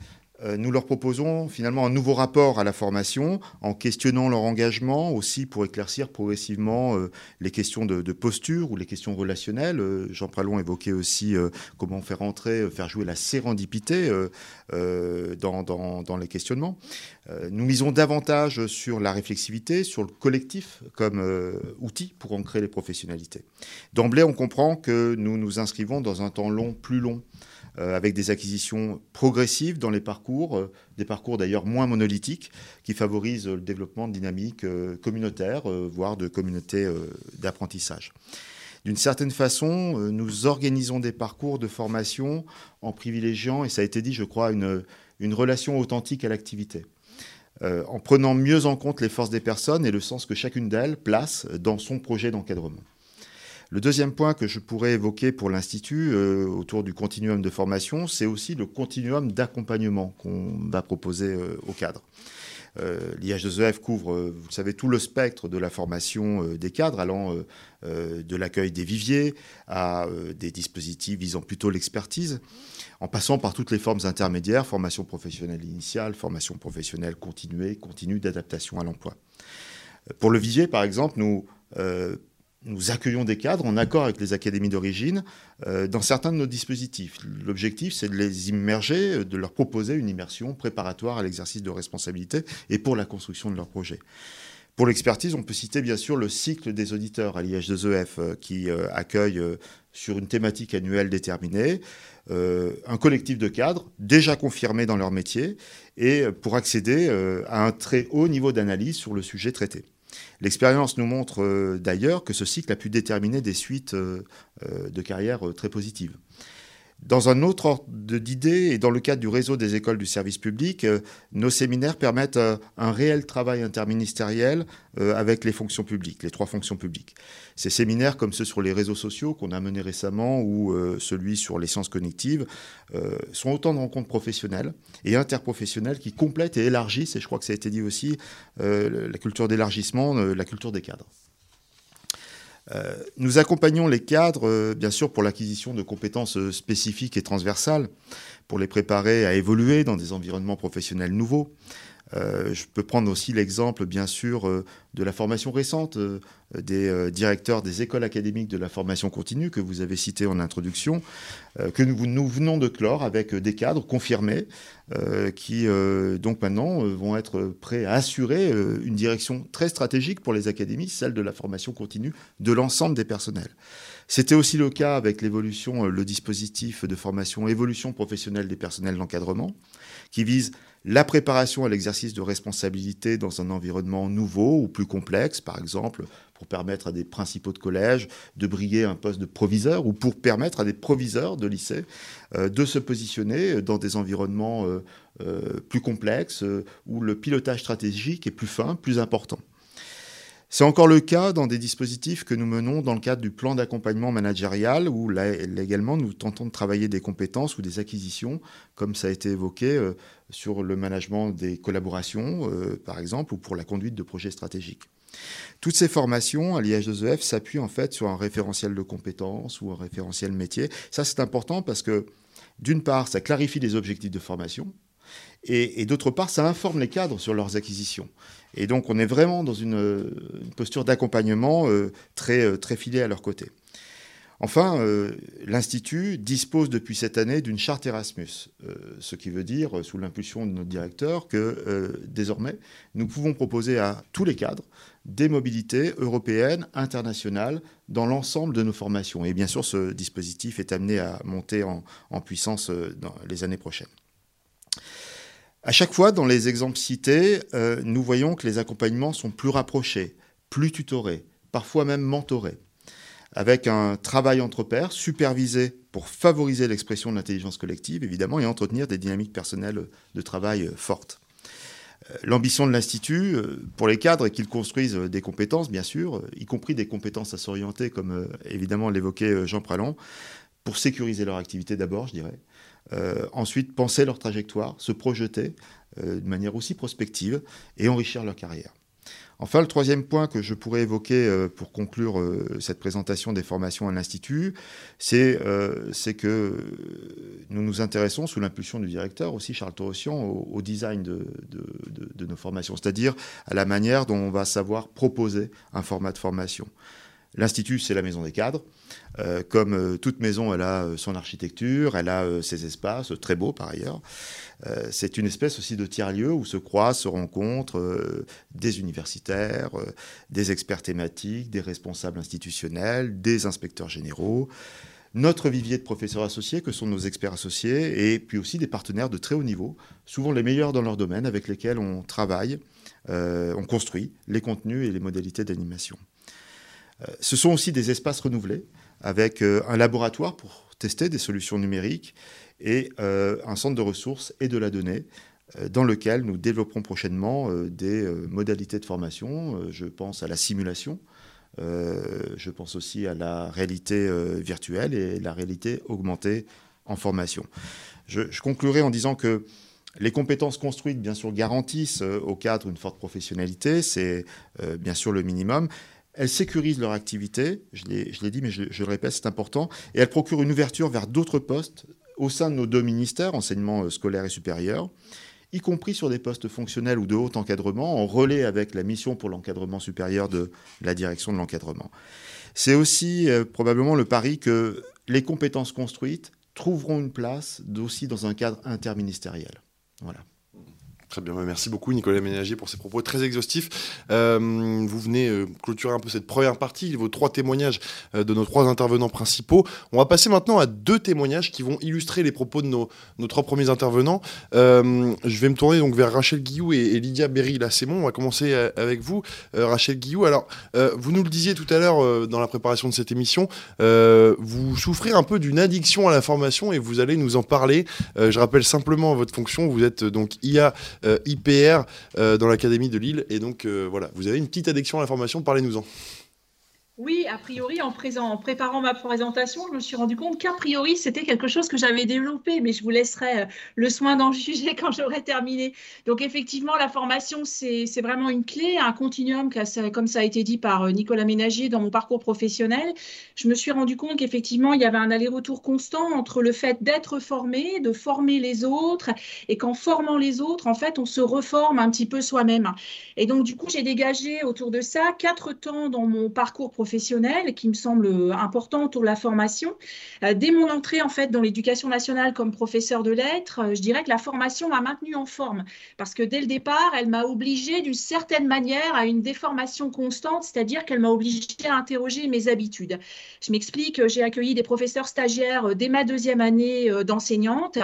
nous leur proposons finalement un nouveau rapport à la formation en questionnant leur engagement aussi pour éclaircir progressivement euh, les questions de, posture ou les questions relationnelles. Euh, Jean Pralon évoquait aussi comment faire entrer, faire jouer la sérendipité dans, dans, les questionnements. nous misons davantage sur la réflexivité, sur le collectif comme outil pour ancrer les professionnalités. D'emblée, on comprend que nous nous inscrivons dans un temps long, plus long. Euh, avec des acquisitions progressives dans les parcours, euh, des parcours d'ailleurs moins monolithiques, qui favorisent le développement de dynamiques euh, communautaires, voire de communautés d'apprentissage. D'une certaine façon, nous organisons des parcours de formation en privilégiant, et ça a été dit, je crois, une, une relation authentique à l'activité. en prenant mieux en compte les forces des personnes et le sens que chacune d'elles place dans son projet d'encadrement. Le deuxième point que je pourrais évoquer pour l'Institut euh, autour du continuum de formation, c'est aussi le continuum d'accompagnement qu'on va proposer euh, aux cadres. Euh, L'IH2EF couvre, vous le savez, tout le spectre de la formation des cadres, allant de l'accueil des viviers à des dispositifs visant plutôt l'expertise, en passant par toutes les formes intermédiaires, formation professionnelle initiale, formation professionnelle continuée, continue d'adaptation à l'emploi. Pour le vivier, par exemple, nous nous accueillons des cadres en accord avec les académies d'origine euh, dans certains de nos dispositifs. L'objectif, c'est de les immerger, euh, de leur proposer une immersion préparatoire à l'exercice de responsabilité et pour la construction de leur projet. Pour l'expertise, on peut citer bien sûr le cycle des auditeurs à l'IH2EF euh, qui accueille sur une thématique annuelle déterminée un collectif de cadres déjà confirmés dans leur métier et pour accéder à un très haut niveau d'analyse sur le sujet traité. L'expérience nous montre euh, d'ailleurs que ce cycle a pu déterminer des suites euh, euh, de carrière très positives. Dans un autre ordre d'idées et dans le cadre du réseau des écoles du service public, euh, nos séminaires permettent euh, un réel travail interministériel euh, avec les fonctions publiques, les trois fonctions publiques. Ces séminaires, comme ceux sur les réseaux sociaux qu'on a menés récemment ou celui sur les sciences cognitives, sont autant de rencontres professionnelles et interprofessionnelles qui complètent et élargissent, et je crois que ça a été dit aussi, la culture d'élargissement, la culture des cadres. Euh, nous accompagnons les cadres, euh, bien sûr, pour l'acquisition de compétences euh, spécifiques et transversales, pour les préparer à évoluer dans des environnements professionnels nouveaux. Euh, je peux prendre aussi l'exemple, bien sûr, euh, de la formation récente euh, des directeurs des écoles académiques de la formation continue que vous avez cité en introduction, que nous, nous, venons de clore avec des cadres confirmés qui, donc maintenant, vont être prêts à assurer une direction très stratégique pour les académies, celle de la formation continue de l'ensemble des personnels. C'était aussi le cas avec l'évolution, le dispositif de formation évolution professionnelle des personnels d'encadrement, qui vise la préparation à l'exercice de responsabilité dans un environnement nouveau ou plus complexe, par exemple pour permettre à des principaux de collège de briguer un poste de proviseur ou pour permettre à des proviseurs de lycée euh, de se positionner dans des environnements euh, euh, plus complexes où le pilotage stratégique est plus fin, plus important. C'est encore le cas dans des dispositifs que nous menons dans le cadre du plan d'accompagnement managérial, où là, également nous tentons de travailler des compétences ou des acquisitions, comme ça a été évoqué euh, sur le management des collaborations, euh, par exemple, ou pour la conduite de projets stratégiques. Toutes ces formations à l'IH2EF s'appuient en fait sur un référentiel de compétences ou un référentiel métier. Ça, c'est important parce que, d'une part, ça clarifie les objectifs de formation, et, d'autre part, ça informe les cadres sur leurs acquisitions. Et donc, on est vraiment dans une, posture d'accompagnement euh, très, euh, très filée à leur côté. Enfin, euh, l'Institut dispose depuis cette année d'une charte Erasmus, ce qui veut dire, sous l'impulsion de notre directeur, que désormais, nous pouvons proposer à tous les cadres des mobilités européennes, internationales, dans l'ensemble de nos formations. Et bien sûr, ce dispositif est amené à monter en, en puissance dans les années prochaines. À chaque fois, dans les exemples cités, euh, nous voyons que les accompagnements sont plus rapprochés, plus tutorés, parfois même mentorés, avec un travail entre pairs supervisé pour favoriser l'expression de l'intelligence collective, évidemment, et entretenir des dynamiques personnelles de travail fortes. Euh, l'ambition de l'Institut euh, pour les cadres est qu'ils construisent des compétences, bien sûr, y compris des compétences à s'orienter, comme évidemment l'évoquait Jean Pralon, pour sécuriser leur activité d'abord, je dirais, euh, ensuite, penser leur trajectoire, se projeter euh, de manière aussi prospective et enrichir leur carrière. Enfin, le troisième point que je pourrais évoquer euh, pour conclure cette présentation des formations à l'Institut, c'est que nous nous intéressons, sous l'impulsion du directeur aussi, Charles Torossian, au, design de, de, nos formations, c'est-à-dire à la manière dont on va savoir proposer un format de formation. L'Institut, c'est la maison des cadres. Euh, comme euh, toute maison, elle a euh, son architecture, elle a ses espaces, très beaux par ailleurs. c'est une espèce aussi de tiers-lieu où se croisent, se rencontrent des universitaires, des experts thématiques, des responsables institutionnels, des inspecteurs généraux, notre vivier de professeurs associés, que sont nos experts associés, et puis aussi des partenaires de très haut niveau, souvent les meilleurs dans leur domaine, avec lesquels on travaille, on construit les contenus et les modalités d'animation. Ce sont aussi des espaces renouvelés avec euh, un laboratoire pour tester des solutions numériques et euh, un centre de ressources et de la donnée euh, dans lequel nous développerons prochainement des modalités de formation. Je pense à la simulation, je pense aussi à la réalité virtuelle et la réalité augmentée en formation. Je, je, conclurai en disant que les compétences construites, bien sûr, garantissent au cadre une forte professionnalité, c'est bien sûr le minimum, elles sécurisent leur activité, je l'ai dit, mais je, le répète, c'est important, et elles procurent une ouverture vers d'autres postes au sein de nos deux ministères, enseignement euh, scolaire et supérieur, y compris sur des postes fonctionnels ou de haut encadrement, en relais avec la mission pour l'encadrement supérieur de la direction de l'encadrement. C'est aussi euh, probablement le pari que les compétences construites trouveront une place aussi dans un cadre interministériel. Voilà. Très bien, merci beaucoup Nicolas Ménager pour ces propos très exhaustifs. Euh, vous venez euh, clôturer un peu cette première partie, vos trois témoignages euh, de nos trois intervenants principaux. On va passer maintenant à deux témoignages qui vont illustrer les propos de nos, trois premiers intervenants. je vais me tourner donc vers Rachel Guillou et, Lydia Berry. Là, c'est bon, on va commencer avec vous, Rachel Guillou. Alors, vous nous le disiez tout à l'heure dans la préparation de cette émission, vous souffrez un peu d'une addiction à l'information et vous allez nous en parler. je rappelle simplement votre fonction, vous êtes donc IA IPR euh, dans l'Académie de Lille. Et donc, euh, voilà, vous avez une petite addiction à l'information, parlez-nous-en. Oui, a priori, en, préparant ma présentation, je me suis rendu compte qu'a priori, c'était quelque chose que j'avais développé, mais je vous laisserai euh, le soin d'en juger quand j'aurai terminé. Donc, effectivement, la formation, c'est vraiment une clé, un continuum, comme ça a été dit par euh, Nicolas Ménagier dans mon parcours professionnel. Je me suis rendu compte qu'effectivement, il y avait un aller-retour constant entre le fait d'être formé, de former les autres, et qu'en formant les autres, en fait, on se reforme un petit peu soi-même. Et donc, du coup, j'ai dégagé autour de ça quatre temps dans mon parcours professionnel professionnelle qui me semble importante pour la formation. dès mon entrée en fait dans l'éducation nationale comme professeur de lettres, je dirais que la formation m'a maintenue en forme parce que dès le départ, elle m'a obligée d'une certaine manière à une déformation constante, c'est-à-dire qu'elle m'a obligée à interroger mes habitudes. Je m'explique, j'ai accueilli des professeurs stagiaires dès ma deuxième année d'enseignante,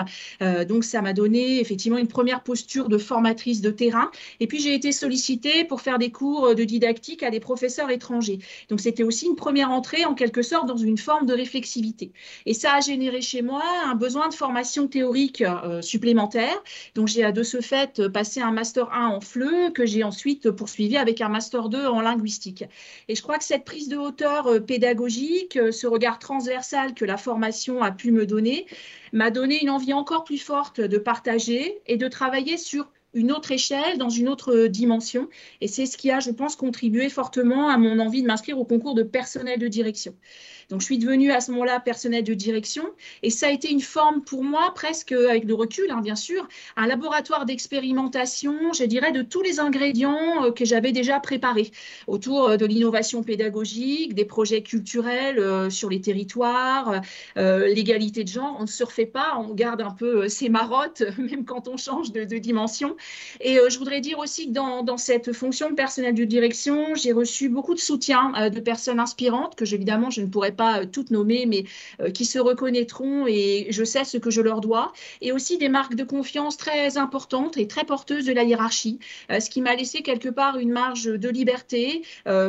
donc ça m'a donné effectivement une première posture de formatrice de terrain. Et puis j'ai été sollicitée pour faire des cours de didactique à des professeurs étrangers. Donc c'était aussi une première entrée en quelque sorte dans une forme de réflexivité. Et ça a généré chez moi un besoin de formation théorique euh, supplémentaire. Donc j'ai de ce fait passé un master 1 en FLE que j'ai ensuite poursuivi avec un master 2 en linguistique. Et je crois que cette prise de hauteur euh, pédagogique, euh, ce regard transversal que la formation a pu me donner, m'a donné une envie encore plus forte de partager et de travailler sur une autre échelle, dans une autre dimension. Et c'est ce qui a, je pense, contribué fortement à mon envie de m'inscrire au concours de personnel de direction. Donc, je suis devenue à ce moment-là personnel de direction et ça a été une forme pour moi, presque avec le recul, hein, bien sûr, un laboratoire d'expérimentation, je dirais, de tous les ingrédients euh, que j'avais déjà préparés autour euh, de l'innovation pédagogique, des projets culturels euh, sur les territoires, l'égalité de genre. On ne se refait pas, on garde un peu ses marottes, même quand on change de, dimension. Et je voudrais dire aussi que dans, dans, cette fonction de personnel de direction, j'ai reçu beaucoup de soutien de personnes inspirantes que, évidemment, je ne pourrais pas euh, toutes nommer, mais euh, qui se reconnaîtront et je sais ce que je leur dois. Et aussi des marques de confiance très importantes et très porteuses de la hiérarchie, euh, ce qui m'a laissé quelque part une marge de liberté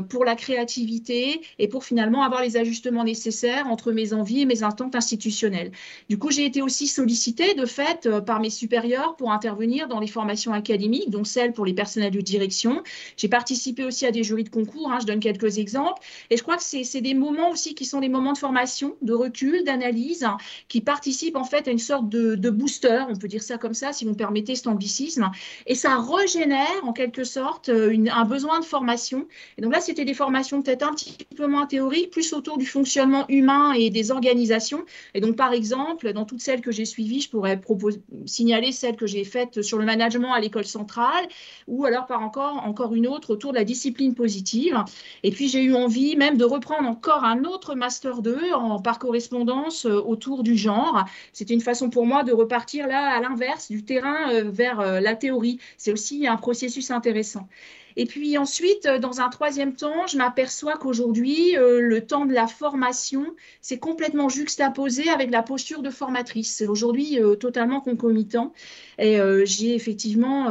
pour la créativité et pour finalement avoir les ajustements nécessaires entre mes envies et mes attentes institutionnelles. Du coup, j'ai été aussi sollicitée de fait par mes supérieurs pour intervenir dans les formations académiques, dont celles pour les personnels de direction. J'ai participé aussi à des jurys de concours, hein, je donne quelques exemples. Et je crois que c'est des moments aussi qui sont des moments de formation, de recul, d'analyse, qui participent en fait à une sorte de, booster, on peut dire ça comme ça, si vous me permettez cet anglicisme, et ça régénère en quelque sorte euh, un besoin de formation. Et donc là, c'était des formations peut-être un petit peu moins théoriques, plus autour du fonctionnement humain et des organisations. Et donc, par exemple, dans toutes celles que j'ai suivies, je pourrais signaler celles que j'ai faites sur le management à l'école centrale, ou alors par encore, encore une autre autour de la discipline positive. Et puis, j'ai eu envie même de reprendre encore un autre Master 2 en par correspondance euh, autour du genre. C'était une façon pour moi de repartir là à l'inverse du terrain euh, vers euh, la théorie. C'est aussi un processus intéressant. Et puis ensuite, euh, dans un troisième temps, je m'aperçois qu'aujourd'hui, euh, le temps de la formation, c'est complètement juxtaposé avec la posture de formatrice. C'est aujourd'hui euh, totalement concomitant. Et j'ai effectivement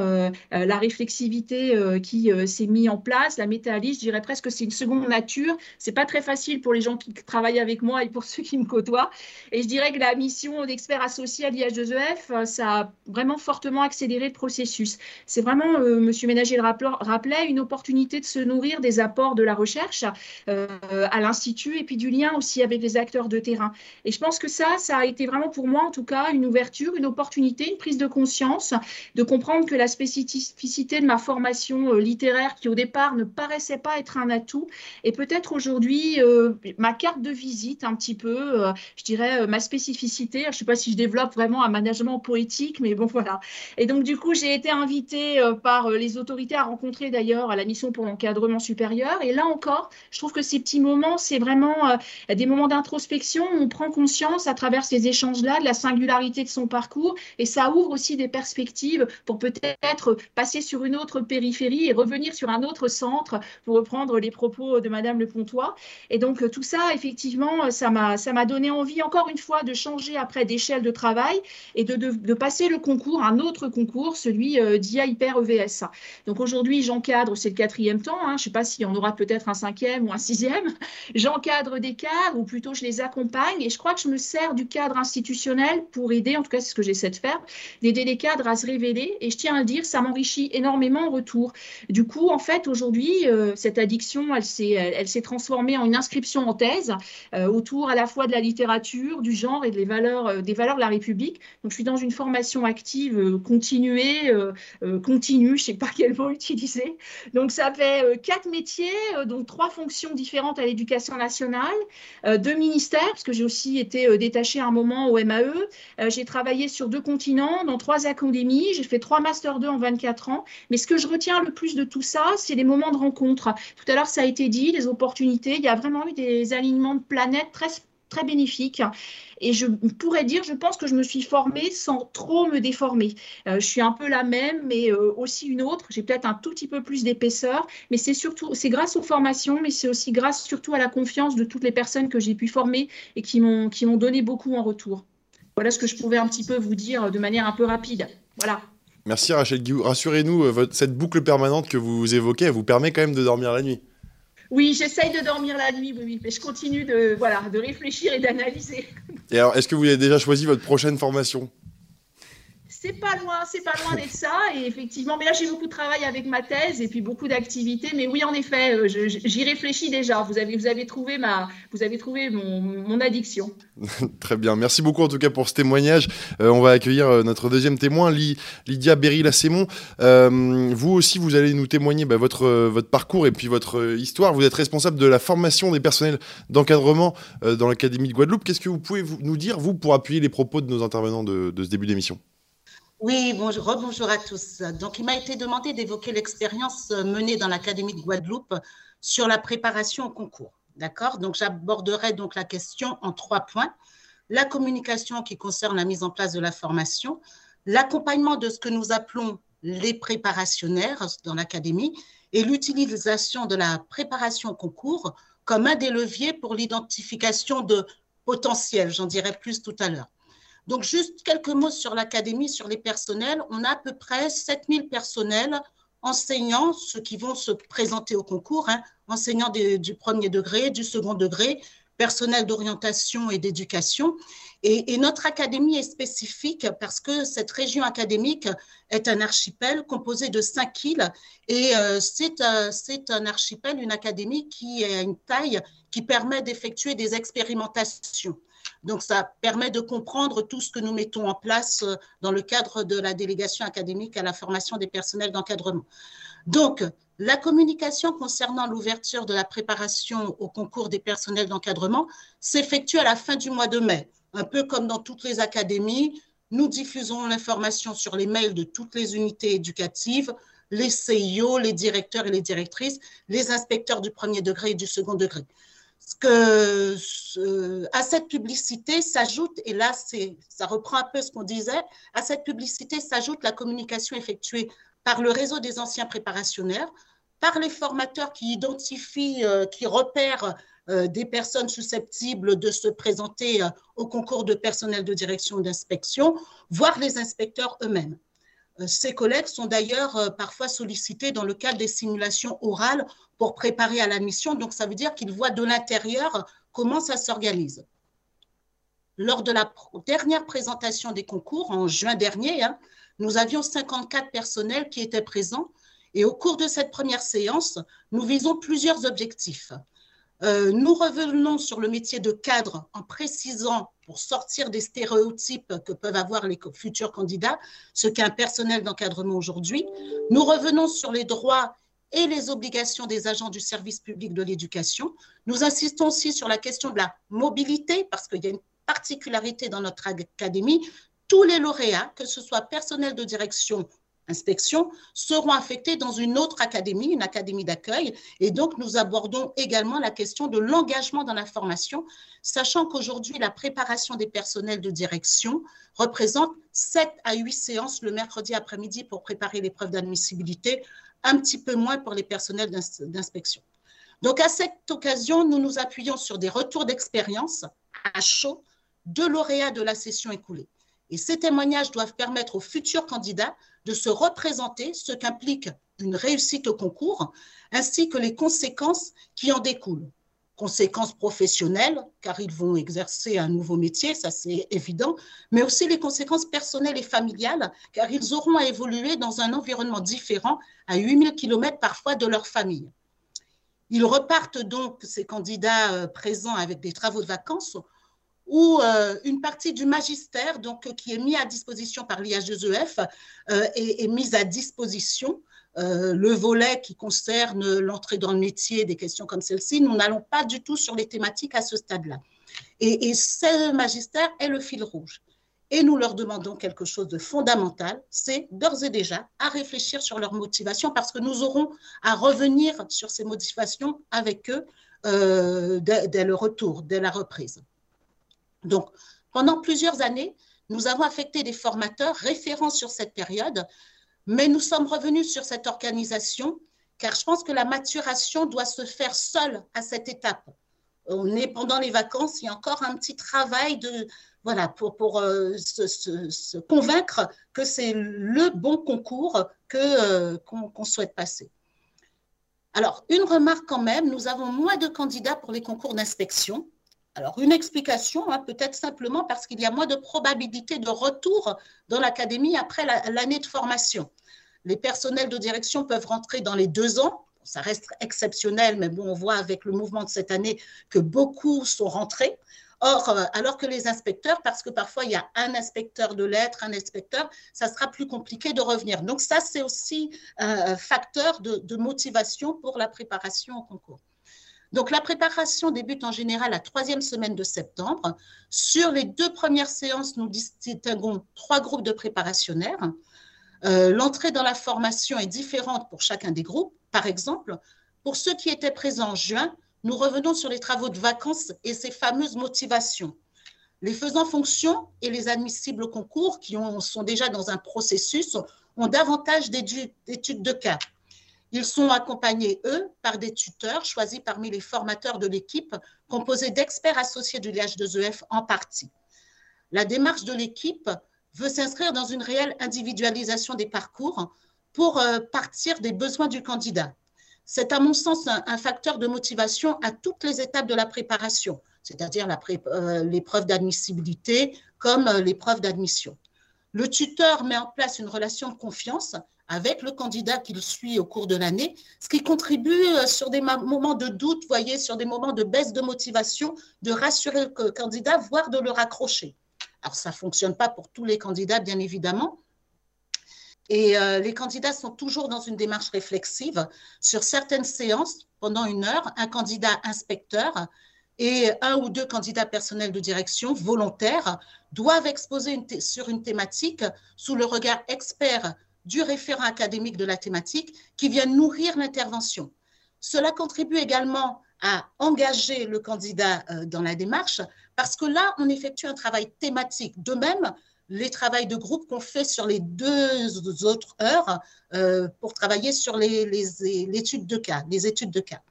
la réflexivité qui s'est mise en place, la métallie, je dirais presque que c'est une seconde nature. C'est pas très facile pour les gens qui travaillent avec moi et pour ceux qui me côtoient. Et je dirais que la mission d'expert associé à l'IH2EF, ça a vraiment fortement accéléré le processus. C'est vraiment, Monsieur Ménager le rappelait, une opportunité de se nourrir des apports de la recherche euh, à l'Institut et puis du lien aussi avec les acteurs de terrain. Et je pense que ça, ça a été vraiment pour moi en tout cas une ouverture, une opportunité, une prise de conscience, de comprendre que la spécificité de ma formation euh, littéraire qui au départ ne paraissait pas être un atout et peut-être aujourd'hui euh, ma carte de visite un petit peu, je dirais ma spécificité. Je ne sais pas si je développe vraiment un management poétique, mais bon voilà. Et donc du coup, j'ai été invitée par les autorités à rencontrer d'ailleurs à la mission pour l'encadrement supérieur. Et là encore, je trouve que ces petits moments, c'est vraiment euh, des moments d'introspection où on prend conscience à travers ces échanges-là de la singularité de son parcours et ça ouvre aussi des perspectives pour peut-être passer sur une autre périphérie et revenir sur un autre centre pour reprendre les propos de Madame Le Pontois. Et donc tout ça, effectivement, ça m'a ça m'a donné envie encore une fois de changer après d'échelle de travail et de, de, passer le concours, un autre concours, celui euh, d'IA Hyper EVS. Donc aujourd'hui, j'encadre c'est le quatrième temps. Hein. Je ne sais pas s'il y en aura peut-être un cinquième ou un sixième. J'encadre des cadres, ou plutôt je les accompagne. Et je crois que je me sers du cadre institutionnel pour aider, en tout cas c'est ce que j'essaie de faire, d'aider les cadres à se révéler. Et je tiens à le dire, ça m'enrichit énormément en retour. Du coup, en fait, aujourd'hui, euh, cette addiction, elle s'est, transformée en une inscription en thèse euh, autour à la fois de la littérature, du genre et des valeurs, euh, des valeurs de la République. Donc, je suis dans une formation active continuée, continue, je ne sais pas quel mot utiliser, Donc, ça fait quatre métiers, donc trois fonctions différentes à l'éducation nationale, deux ministères, parce que j'ai aussi été détachée à un moment au MAE. j'ai travaillé sur deux continents, dans trois académies. J'ai fait trois Master 2 en 24 ans. Mais ce que je retiens le plus de tout ça, c'est les moments de rencontre. Tout à l'heure, ça a été dit, les opportunités. Il y a vraiment eu des alignements de planètes très très bénéfique. Et je pourrais dire, je pense que je me suis formée sans trop me déformer. Euh, je suis un peu la même, mais euh, aussi une autre. J'ai peut-être un tout petit peu plus d'épaisseur, mais c'est surtout, c'est grâce aux formations, mais c'est aussi grâce surtout à la confiance de toutes les personnes que j'ai pu former et qui m'ont qui m'ont donné beaucoup en retour. Voilà ce que je pouvais un petit peu vous dire de manière un peu rapide. Voilà. Merci Rachel Guillou. Rassurez-nous, euh, cette boucle permanente que vous évoquez, elle vous permet quand même de dormir la nuit. Oui, j'essaye de dormir la nuit, oui, mais je continue de, voilà, de réfléchir et d'analyser. Et alors, est-ce que vous avez déjà choisi votre prochaine formation? C'est pas loin, c'est pas loin d'être ça. Et effectivement, mais là j'ai beaucoup de travail avec ma thèse et puis beaucoup d'activités. Mais oui, en effet, euh, j'y réfléchis déjà. Vous avez, trouvé ma, vous avez trouvé mon, addiction. Très bien. Merci beaucoup en tout cas pour ce témoignage. Euh, on va accueillir euh, notre deuxième témoin, Lydia Berry-Lassémon. vous aussi, vous allez nous témoigner bah, votre, votre parcours et puis votre histoire. Vous êtes responsable de la formation des personnels d'encadrement dans l'Académie de Guadeloupe. Qu'est-ce que vous pouvez nous dire, vous, pour appuyer les propos de nos intervenants de ce début d'émission? Oui, bonjour, bonjour à tous. Donc, il m'a été demandé d'évoquer l'expérience menée dans l'Académie de Guadeloupe sur la préparation au concours. D'accord? Donc, j'aborderai donc la question en trois points. La communication qui concerne la mise en place de la formation, l'accompagnement de ce que nous appelons les préparationnaires dans l'Académie et l'utilisation de la préparation au concours comme un des leviers pour l'identification de potentiels. J'en dirai plus tout à l'heure. Donc, juste quelques mots sur l'académie, sur les personnels. On a à peu près 7000 personnels enseignants, ceux qui vont se présenter au concours, hein, enseignants du premier degré, du second degré, personnel d'orientation et d'éducation. Et, notre académie est spécifique parce que cette région académique est un archipel composé de cinq îles et euh, c'est un archipel, une académie qui a une taille qui permet d'effectuer des expérimentations. Donc, ça permet de comprendre tout ce que nous mettons en place euh, dans le cadre de la délégation académique à la formation des personnels d'encadrement. Donc, la communication concernant l'ouverture de la préparation au concours des personnels d'encadrement s'effectue à la fin du mois de mai. Un peu comme dans toutes les académies, nous diffusons l'information sur les mails de toutes les unités éducatives, les CIO, les directeurs et les directrices, les inspecteurs du premier degré et du second degré que à cette publicité s'ajoute, et là ça reprend un peu ce qu'on disait, à cette publicité s'ajoute la communication effectuée par le réseau des anciens préparationnaires, par les formateurs qui identifient, euh, qui repèrent euh, des personnes susceptibles de se présenter euh, au concours de personnel de direction d'inspection, voire les inspecteurs eux-mêmes. Ces collègues sont d'ailleurs parfois sollicités dans le cadre des simulations orales pour préparer à la mission. Donc, ça veut dire qu'ils voient de l'intérieur comment ça s'organise. Lors de la dernière présentation des concours, en juin dernier, hein, nous avions 54 personnels qui étaient présents. Et au cours de cette première séance, nous visons plusieurs objectifs. Euh, nous revenons sur le métier de cadre en précisant, pour sortir des stéréotypes que peuvent avoir les futurs candidats, ce qu'est un personnel d'encadrement aujourd'hui. Nous revenons sur les droits et les obligations des agents du service public de l'éducation. Nous insistons aussi sur la question de la mobilité, parce qu'il y a une particularité dans notre académie. Tous les lauréats, que ce soit personnel de direction, inspection, seront affectés dans une autre académie, une académie d'accueil. Et donc, nous abordons également la question de l'engagement dans la formation, sachant qu'aujourd'hui, la préparation des personnels de direction représente 7 à 8 séances le mercredi après-midi pour préparer l'épreuve d'admissibilité, un petit peu moins pour les personnels d'inspection. Donc, à cette occasion, nous nous appuyons sur des retours d'expérience à chaud de lauréats de la session écoulée. Et ces témoignages doivent permettre aux futurs candidats de se représenter, ce qu'implique une réussite au concours, ainsi que les conséquences qui en découlent conséquences professionnelles, car ils vont exercer un nouveau métier, ça c'est évident, mais aussi les conséquences personnelles et familiales, car ils auront à évoluer dans un environnement différent, à 8000 km parfois de leur famille. Ils repartent donc, ces candidats euh, présents, avec des travaux de vacances, où euh, une partie du magistère, donc, euh, qui est mis à disposition par l'IH2EF, euh, est, mise à disposition. le volet qui concerne l'entrée dans le métier, des questions comme celle-ci, nous n'allons pas du tout sur les thématiques à ce stade-là. Et, ce magistère est le fil rouge. Et nous leur demandons quelque chose de fondamental, c'est d'ores et déjà à réfléchir sur leur motivation parce que nous aurons à revenir sur ces motivations avec eux euh, dès, dès, le retour, dès la reprise. Donc, pendant plusieurs années, nous avons affecté des formateurs référents sur cette période, mais nous sommes revenus sur cette organisation car je pense que la maturation doit se faire seule à cette étape. On est pendant les vacances, il y a encore un petit travail de, voilà, pour, pour euh, se, convaincre que c'est le bon concours euh, qu'on, qu souhaite passer. Alors, une remarque quand même, nous avons moins de candidats pour les concours d'inspection. Alors, une explication, hein, peut-être simplement parce qu'il y a moins de probabilité de retour dans l'académie après la, l'année de formation. Les personnels de direction peuvent rentrer dans les deux ans. Ça reste exceptionnel, mais bon, on voit avec le mouvement de cette année que beaucoup sont rentrés. Or, euh, alors que les inspecteurs, parce que parfois il y a un inspecteur de lettres, un inspecteur, ça sera plus compliqué de revenir. Donc ça, c'est aussi un facteur de, de motivation pour la préparation au concours. Donc, la préparation débute en général la troisième semaine de septembre. Sur les deux premières séances, nous distinguons trois groupes de préparationnaires. Euh, L'entrée dans la formation est différente pour chacun des groupes. Par exemple, pour ceux qui étaient présents en juin, nous revenons sur les travaux de vacances et ces fameuses motivations. Les faisans fonction et les admissibles au concours, qui ont, sont déjà dans un processus, ont davantage d'études de cas. Ils sont accompagnés, eux, par des tuteurs choisis parmi les formateurs de l'équipe, composés d'experts associés de l'IH2EF en partie. La démarche de l'équipe veut s'inscrire dans une réelle individualisation des parcours pour euh, partir des besoins du candidat. C'est à mon sens un, facteur de motivation à toutes les étapes de la préparation, c'est-à-dire euh, l'épreuve d'admissibilité comme euh, l'épreuve d'admission. Le tuteur met en place une relation de confiance avec le candidat qu'il suit au cours de l'année, ce qui contribue euh, sur des moments de doute, voyez, sur des moments de baisse de motivation, de rassurer le candidat, voire de le raccrocher. Alors, ça ne fonctionne pas pour tous les candidats, bien évidemment. Et euh, les candidats sont toujours dans une démarche réflexive. Sur certaines séances, pendant une heure, un candidat inspecteur et un ou deux candidats personnels de direction volontaires doivent exposer sur une thématique sous le regard expert du référent académique de la thématique qui vient nourrir l'intervention. Cela contribue également à engager le candidat euh, dans la démarche parce que là, on effectue un travail thématique. De même, les travaux de groupe qu'on fait sur les deux autres heures euh, pour travailler sur les, l'étude de cas, études de cas.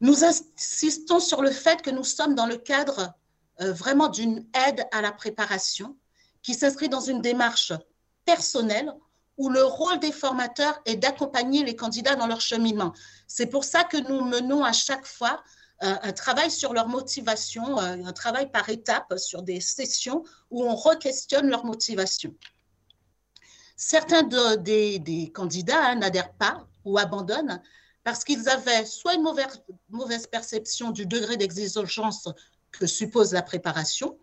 Nous insistons sur le fait que nous sommes dans le cadre euh, vraiment d'une aide à la préparation qui s'inscrit dans une démarche personnel où le rôle des formateurs est d'accompagner les candidats dans leur cheminement. C'est pour ça que nous menons à chaque fois euh, un travail sur leur motivation, euh, un travail par étapes sur des sessions où on re-questionne leur motivation. Certains de, des, candidats hein, n'adhèrent pas ou abandonnent parce qu'ils avaient soit une mauvaise perception du degré d'exigence que suppose la préparation,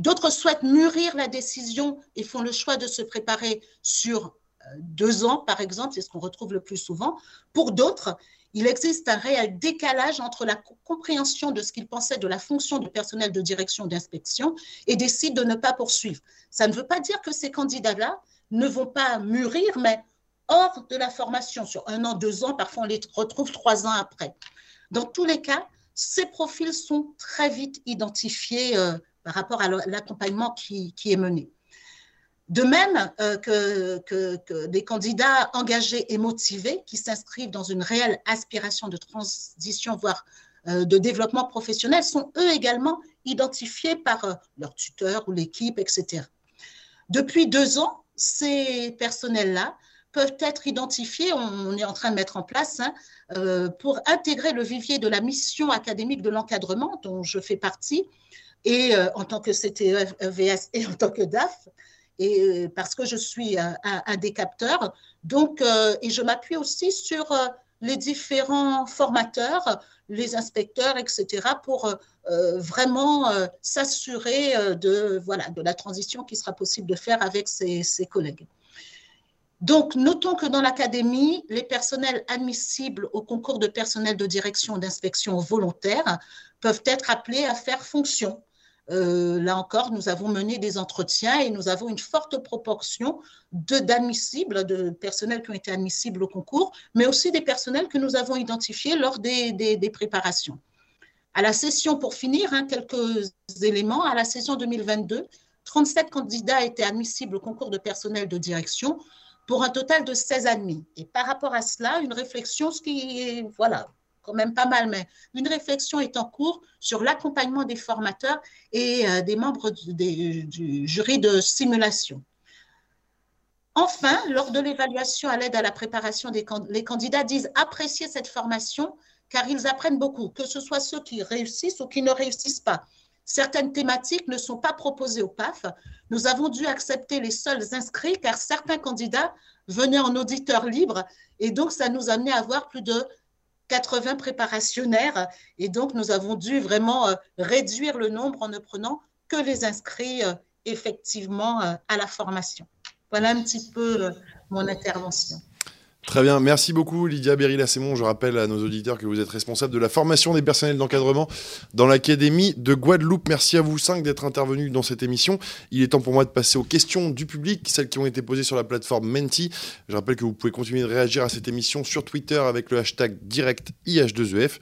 D'autres souhaitent mûrir la décision et font le choix de se préparer sur deux ans, par exemple, c'est ce qu'on retrouve le plus souvent. Pour d'autres, il existe un réel décalage entre la compréhension de ce qu'ils pensaient de la fonction du personnel de direction d'inspection et décident de ne pas poursuivre. Ça ne veut pas dire que ces candidats-là ne vont pas mûrir, mais hors de la formation, sur un an, deux ans, parfois on les retrouve trois ans après. Dans tous les cas, ces profils sont très vite identifiés euh, par rapport à l'accompagnement qui, est mené. De même euh, que, des candidats engagés et motivés qui s'inscrivent dans une réelle aspiration de transition, voire euh, de développement professionnel, sont eux également identifiés par euh, leur tuteur ou l'équipe, etc. Depuis deux ans, ces personnels-là peuvent être identifiés, on est en train de mettre en place, hein, pour intégrer le vivier de la mission académique de l'encadrement, dont je fais partie, et euh, en tant que CTEVS et en tant que DAF, et euh, parce que je suis un, un, des capteurs. Donc, euh, et je m'appuie aussi sur les différents formateurs, les inspecteurs, etc., pour euh, vraiment euh, s'assurer euh, de, voilà, de la transition qui sera possible de faire avec ses, ses collègues. Donc, notons que dans l'académie, les personnels admissibles au concours de personnel de direction d'inspection volontaire peuvent être appelés à faire fonction euh, là encore, nous avons mené des entretiens et nous avons une forte proportion d'admissibles, de, personnels qui ont été admissibles au concours, mais aussi des personnels que nous avons identifiés lors des, des, préparations. À la session, pour finir, hein, quelques éléments, à la session 2022, 37 candidats étaient admissibles au concours de personnel de direction pour un total de 16 admis. Et par rapport à cela, une réflexion, ce qui est, voilà, quand même pas mal, mais une réflexion est en cours sur l'accompagnement des formateurs et euh, des membres du, jury de simulation. Enfin, lors de l'évaluation à l'aide à la préparation, des, les candidats disent apprécier cette formation car ils apprennent beaucoup, que ce soit ceux qui réussissent ou qui ne réussissent pas. Certaines thématiques ne sont pas proposées au PAF. Nous avons dû accepter les seuls inscrits car certains candidats venaient en auditeur libre et donc ça nous a amené à avoir plus de 80 préparationnaires. Et donc, nous avons dû vraiment euh, réduire le nombre en ne prenant que les inscrits euh, effectivement euh, à la formation. Voilà un petit peu mon intervention. Très bien, merci beaucoup Lydia Berry-Lassémon. Je rappelle à nos auditeurs que vous êtes responsable de la formation des personnels d'encadrement dans l'Académie de Guadeloupe. Merci à vous cinq d'être intervenus dans cette émission. Il est temps pour moi de passer aux questions du public, celles qui ont été posées sur la plateforme Menti. Je rappelle que vous pouvez continuer de réagir à cette émission sur Twitter avec le hashtag direct IH2EF.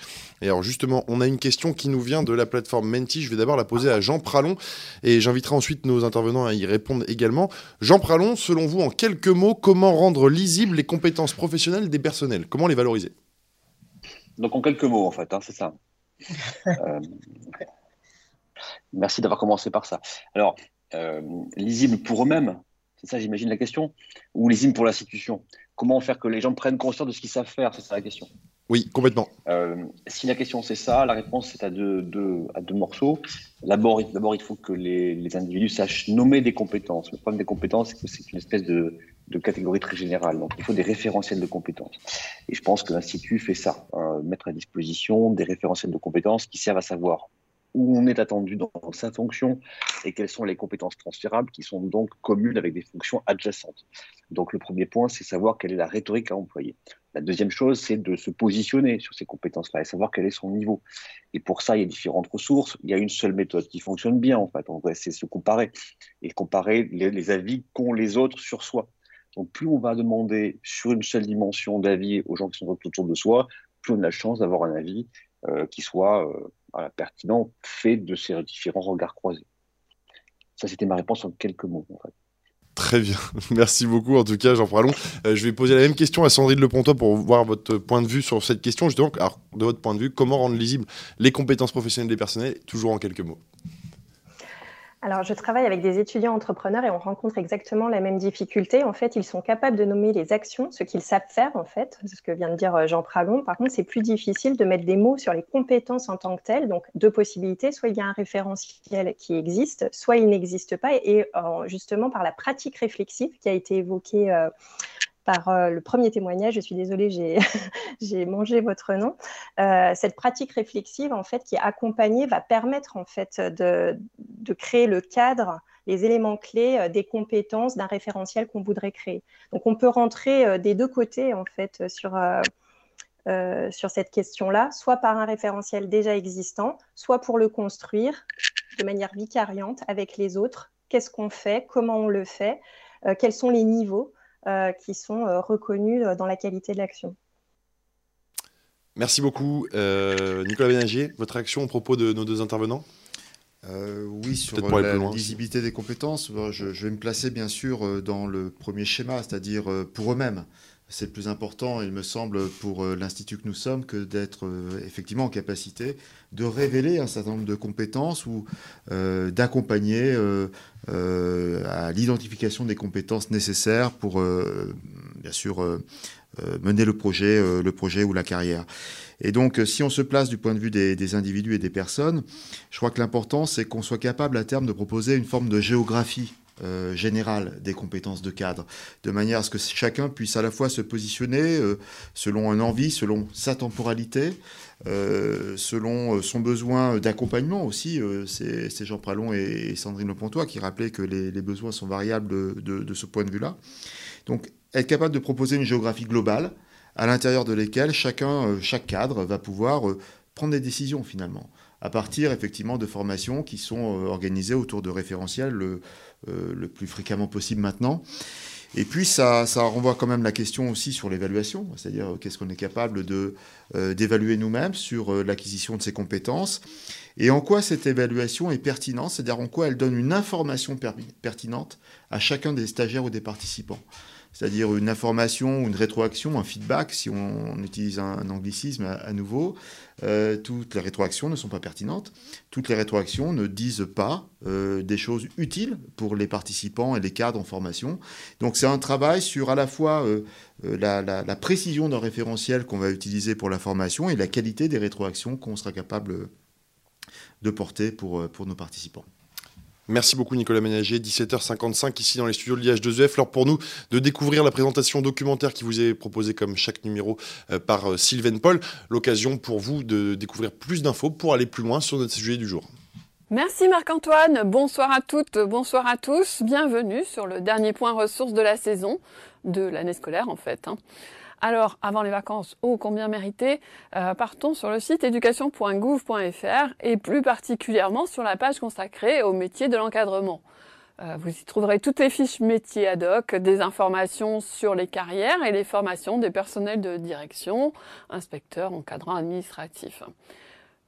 Et alors justement, on a une question qui nous vient de la plateforme Menti. Je vais d'abord la poser à Jean Pralon et j'inviterai ensuite nos intervenants à y répondre également. Jean Pralon, selon vous, en quelques mots, comment rendre lisibles les compétences professionnelles des personnels Comment les valoriser? Donc en quelques mots, en fait, hein, c'est ça. euh, merci d'avoir commencé par ça. Alors, euh, lisible pour eux-mêmes, c'est ça, j'imagine la question, ou lisible pour l'institution? Comment faire que les gens prennent conscience de ce qu'ils savent faire? C'est ça la question. Oui, complètement. Euh, si la question c'est ça, la réponse c'est à deux, à deux morceaux. D'abord, il faut que les, les, individus sachent nommer des compétences. Le problème des compétences, c'est que c'est une espèce de, de, catégorie très générale. Donc, il faut des référentiels de compétences. Et je pense que l'Institut fait ça, hein, mettre à disposition des référentiels de compétences qui servent à savoir où on est attendu dans sa fonction et quelles sont les compétences transférables qui sont donc communes avec des fonctions adjacentes. Donc le premier point, c'est savoir quelle est la rhétorique à employer. La deuxième chose, c'est de se positionner sur ces compétences-là et savoir quel est son niveau. Et pour ça, il y a différentes ressources. Il y a une seule méthode qui fonctionne bien, en fait. c'est se comparer et comparer les avis qu'ont les autres sur soi. Donc plus on va demander sur une seule dimension d'avis aux gens qui sont autour de soi, plus on a la chance d'avoir un avis euh, qui soit euh, pertinent fait de ces différents regards croisés. Ça, c'était ma réponse en quelques mots. Très bien, merci beaucoup en tout cas Jean Pralon. Euh, je vais poser la même question à Sandrine Lepontois pour voir votre point de vue sur cette question. Justement, alors, de votre point de vue, comment rendre lisibles les compétences professionnelles des personnels Toujours en quelques mots. Alors, je travaille avec des étudiants entrepreneurs et on rencontre exactement la même difficulté. En fait, ils sont capables de nommer les actions, ce qu'ils savent faire, en fait, ce que vient de dire euh, Jean Pralon. Par contre, c'est plus difficile de mettre des mots sur les compétences en tant que telles. Donc, deux possibilités. Soit il y a un référentiel qui existe, soit il n'existe pas. Et euh, justement, par la pratique réflexive qui a été évoquée euh, par le premier témoignage. Je suis désolée, j'ai mangé votre nom. Cette pratique réflexive, en fait, qui est accompagnée, va permettre en fait de, de créer le cadre, les éléments clés euh, des compétences d'un référentiel qu'on voudrait créer. Donc, on peut rentrer des deux côtés en fait sur euh, sur cette question-là, soit par un référentiel déjà existant, soit pour le construire de manière vicariante avec les autres. Qu'est-ce qu'on fait? Comment on le fait? Quels sont les niveaux euh, qui sont euh, reconnus euh, dans la qualité de l'action? Merci beaucoup. Nicolas Bénagier, votre réaction au propos de nos deux intervenants? Oui, sur la lisibilité des compétences, je, je, vais me placer bien sûr dans le premier schéma, c'est-à-dire pour eux-mêmes. C'est le plus important, il me semble, pour euh, l'Institut que nous sommes, que d'être euh, effectivement en capacité de révéler un certain nombre de compétences ou euh, d'accompagner à l'identification des compétences nécessaires pour, bien sûr, mener le projet, le projet ou la carrière. Et donc, si on se place du point de vue des, individus et des personnes, je crois que l'important, c'est qu'on soit capable à terme de proposer une forme de géographie euh, générale des compétences de cadre, de manière à ce que chacun puisse à la fois se positionner selon un envie, selon sa temporalité, selon son besoin d'accompagnement aussi. c'est Jean Pralon et, Sandrine Lepontois qui rappelaient que les, besoins sont variables de, de ce point de vue-là. Donc, être capable de proposer une géographie globale à l'intérieur de laquelle chacun, chaque cadre va pouvoir prendre des décisions finalement à partir effectivement de formations qui sont euh, organisées autour de référentiels le, euh, plus fréquemment possible maintenant. Et puis ça, ça, renvoie quand même la question aussi sur l'évaluation, c'est-à-dire euh, qu'est-ce qu'on est capable d'évaluer nous-mêmes sur l'acquisition de ces compétences et en quoi cette évaluation est pertinente, c'est-à-dire en quoi elle donne une information pertinente à chacun des stagiaires ou des participants c'est-à-dire une information, une rétroaction, un feedback, si on, utilise un, anglicisme à, nouveau. Euh, toutes les rétroactions ne sont pas pertinentes. Toutes les rétroactions ne disent pas euh, des choses utiles pour les participants et les cadres en formation. Donc c'est un travail sur à la fois euh, la, la, précision d'un référentiel qu'on va utiliser pour la formation et la qualité des rétroactions qu'on sera capable de porter pour, pour nos participants. Merci beaucoup Nicolas Ménager, 17h55 ici dans les studios de l'IH2EF. Alors pour nous de découvrir la présentation documentaire qui vous est proposée comme chaque numéro euh, par euh, Sylvain Paul, l'occasion pour vous de découvrir plus d'infos pour aller plus loin sur notre sujet du jour. Merci Marc-Antoine, bonsoir à toutes, bonsoir à tous, bienvenue sur le dernier point ressources de la saison, de l'année scolaire en fait. Alors, avant les vacances, ô combien mérité, euh, partons sur le site éducation.gouv.fr et plus particulièrement sur la page consacrée au métier de l'encadrement. Euh, vous y trouverez toutes les fiches métiers ad hoc, des informations sur les carrières et les formations des personnels de direction, inspecteurs, encadrants administratifs.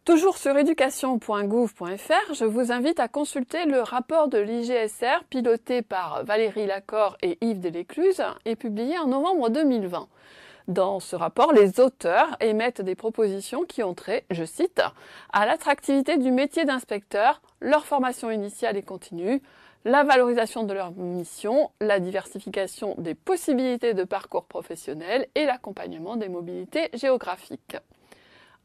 Toujours sur éducation.gouv.fr, je vous invite à consulter le rapport de l'IGSR piloté par Valérie Lacor et Yves Delécluse et publié en novembre 2020. Dans ce rapport, les auteurs émettent des propositions qui ont trait, je cite, à l'attractivité du métier d'inspecteur, leur formation initiale et continue, la valorisation de leur mission, la diversification des possibilités de parcours professionnels et l'accompagnement des mobilités géographiques.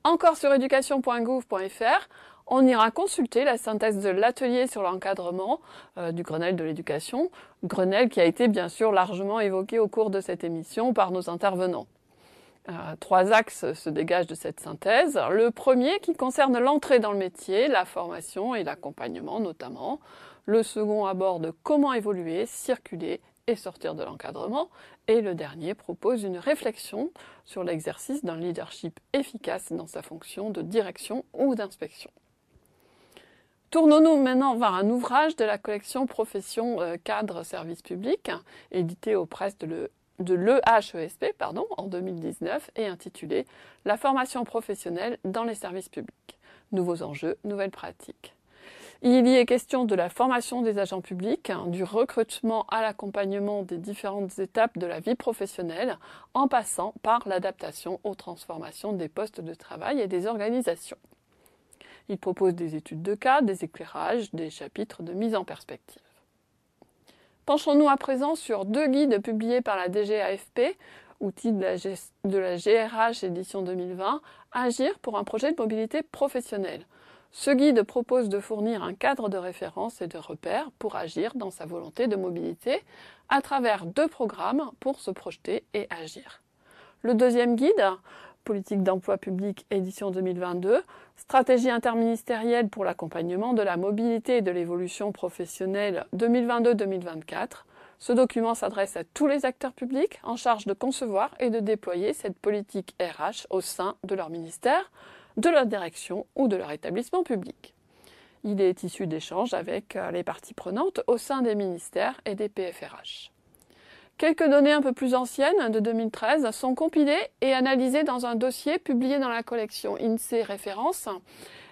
Encore sur éducation.gouv.fr, on ira consulter la synthèse de l'atelier sur l'encadrement euh, du Grenelle de l'éducation, Grenelle qui a été bien sûr largement évoqué au cours de cette émission par nos intervenants. Euh, trois axes se dégagent de cette synthèse. Le premier qui concerne l'entrée dans le métier, la formation et l'accompagnement notamment. Le second aborde comment évoluer, circuler et sortir de l'encadrement. Et le dernier propose une réflexion sur l'exercice d'un leadership efficace dans sa fonction de direction ou d'inspection. Tournons-nous maintenant vers un ouvrage de la collection Profession euh, cadre service public, édité aux presses de l'EHESP en 2019 et intitulé La formation professionnelle dans les services publics. Nouveaux enjeux, nouvelles pratiques. Il y est question de la formation des agents publics, du recrutement à l'accompagnement des différentes étapes de la vie professionnelle, en passant par l'adaptation aux transformations des postes de travail et des organisations. Il propose des études de cas, des éclairages, des chapitres de mise en perspective. Penchons-nous à présent sur deux guides publiés par la DGAFP, outil de la, GRH édition 2020, Agir pour un projet de mobilité professionnelle. Ce guide propose de fournir un cadre de référence et de repères pour agir dans sa volonté de mobilité à travers deux programmes pour se projeter et agir. Le deuxième guide politique d'emploi public édition 2022, stratégie interministérielle pour l'accompagnement de la mobilité et de l'évolution professionnelle 2022-2024. Ce document s'adresse à tous les acteurs publics en charge de concevoir et de déployer cette politique RH au sein de leur ministère, de leur direction ou de leur établissement public. Il est issu d'échanges avec les parties prenantes au sein des ministères et des PFRH. Quelques données un peu plus anciennes, de 2013, sont compilées et analysées dans un dossier publié dans la collection INSEE Référence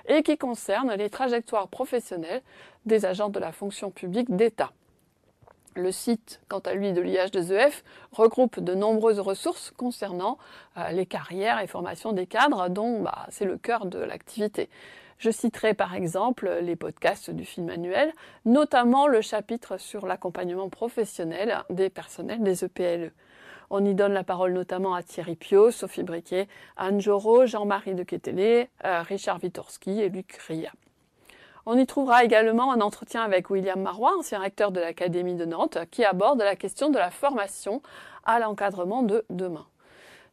et qui concerne les trajectoires professionnelles des agents de la fonction publique d'État. Le site, quant à lui, de l'IH2EF regroupe de nombreuses ressources concernant euh, les carrières et formations des cadres, dont bah, c'est le cœur de l'activité. Je citerai par exemple les podcasts du film annuel, notamment le chapitre sur l'accompagnement professionnel des personnels des EPLE. E. On y donne la parole notamment à Thierry Pio, Sophie Briquet, Anne Jorot, Jean-Marie de Quetelet, euh, Richard Witorski et Luc Ria. On y trouvera également un entretien avec William Marois, ancien recteur de l'Académie de Nantes, qui aborde la question de la formation à l'encadrement de demain.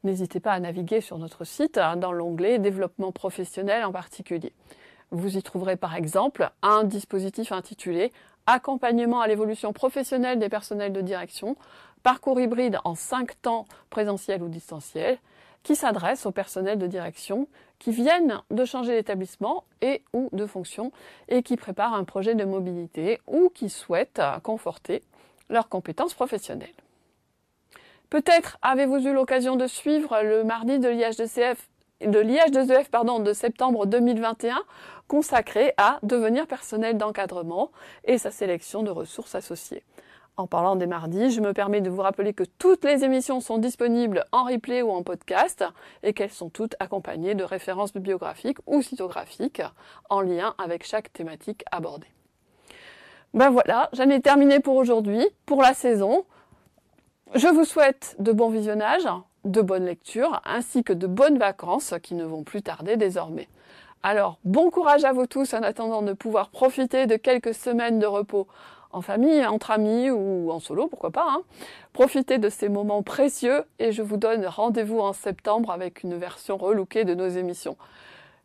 N'hésitez pas à naviguer sur notre site hein, dans l'onglet Développement professionnel en particulier. Vous y trouverez par exemple un dispositif intitulé Accompagnement à l'évolution professionnelle des personnels de direction, parcours hybride en 5 temps présentiel ou distanciel, qui s'adresse aux personnels de direction qui viennent de changer d'établissement et ou de fonction et qui préparent un projet de mobilité ou qui souhaitent conforter leurs compétences professionnelles. Peut-être avez-vous eu l'occasion de suivre le mardi de l'IHDCF de l'IH2EF pardon, de septembre 2021 consacré à devenir personnel d'encadrement et sa sélection de ressources associées. En parlant des mardis, je me permets de vous rappeler que toutes les émissions sont disponibles en replay ou en podcast et qu'elles sont toutes accompagnées de références bibliographiques ou cytographiques en lien avec chaque thématique abordée. Ben voilà, j'en ai terminé pour aujourd'hui, pour la saison. Je vous souhaite de bons visionnages, de bonnes lectures, ainsi que de bonnes vacances qui ne vont plus tarder désormais. Alors, bon courage à vous tous en attendant de pouvoir profiter de quelques semaines de repos en famille, entre amis ou en solo, pourquoi pas. Hein. Profitez de ces moments précieux et je vous donne rendez-vous en septembre avec une version relookée de nos émissions.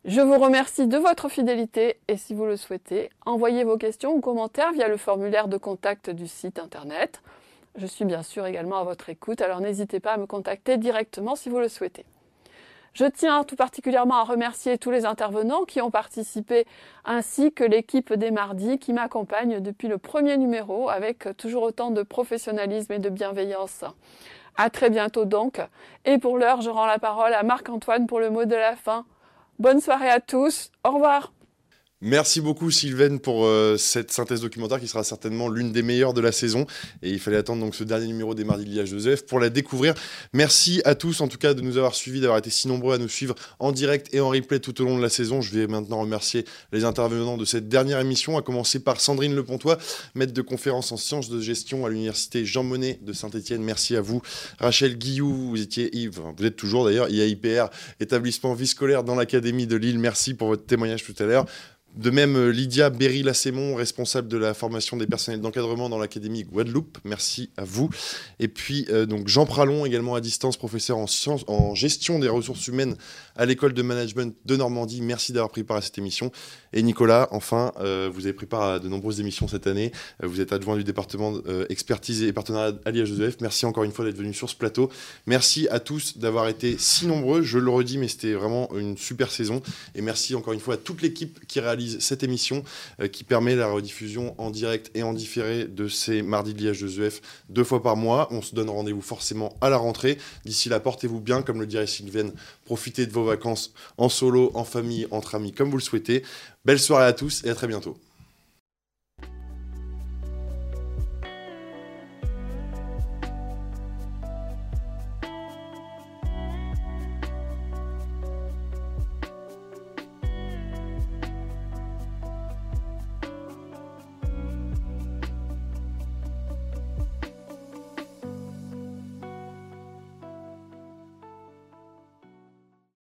Je vous remercie de votre fidélité et si vous le souhaitez, envoyez vos questions ou commentaires via le formulaire de contact du site internet. Je suis bien sûr également à votre écoute, alors n'hésitez pas à me contacter directement si vous le souhaitez. Je tiens tout particulièrement à remercier tous les intervenants qui ont participé, ainsi que l'équipe des mardis qui m'accompagne depuis le premier numéro avec toujours autant de professionnalisme et de bienveillance. À très bientôt donc. Et pour l'heure, je rends la parole à Marc-Antoine pour le mot de la fin. Bonne soirée à tous. Au revoir. Merci beaucoup Sylvain pour euh, cette synthèse documentaire qui sera certainement l'une des meilleures de la saison. Et il fallait attendre donc ce dernier numéro des Mardis de l'IH2F pour la découvrir. Merci à tous en tout cas de nous avoir suivis, d'avoir été si nombreux à nous suivre en direct et en replay tout au long de la saison. Je vais maintenant remercier les intervenants de cette dernière émission, à commencer par Sandrine Lepontois, maître de conférence en sciences de gestion à l'université Jean Monnet de Saint-Etienne. Merci à vous. Rachel Guillou, vous étiez Yves, vous êtes toujours d'ailleurs IAIPR, établissement vie scolaire dans l'Académie de Lille. Merci pour votre témoignage tout à l'heure. De même, euh, Lydia Berry-Lassémon, responsable de la formation des personnels d'encadrement dans l'Académie Guadeloupe. Merci à vous. Et puis, euh, donc Jean Pralon, également à distance, professeur en, en gestion des ressources humaines à l'école de management de Normandie. Merci d'avoir pris part à cette émission. Et Nicolas, enfin, euh, vous avez pris part à de nombreuses émissions cette année. vous êtes adjoint du département expertise et partenariat à l'IH2F. Merci encore une fois d'être venu sur ce plateau. Merci à tous d'avoir été si nombreux. Je le redis, mais c'était vraiment une super saison. Et merci encore une fois à toute l'équipe qui réalise cette émission euh, qui permet la rediffusion en direct et en différé de ces mardis de l'IH2EF deux fois par mois. On se donne rendez-vous forcément à la rentrée. D'ici là, portez-vous bien, comme le dirait Sylvain. Profitez de vos vacances en solo, en famille, entre amis, comme vous le souhaitez. Belle soirée à tous et à très bientôt.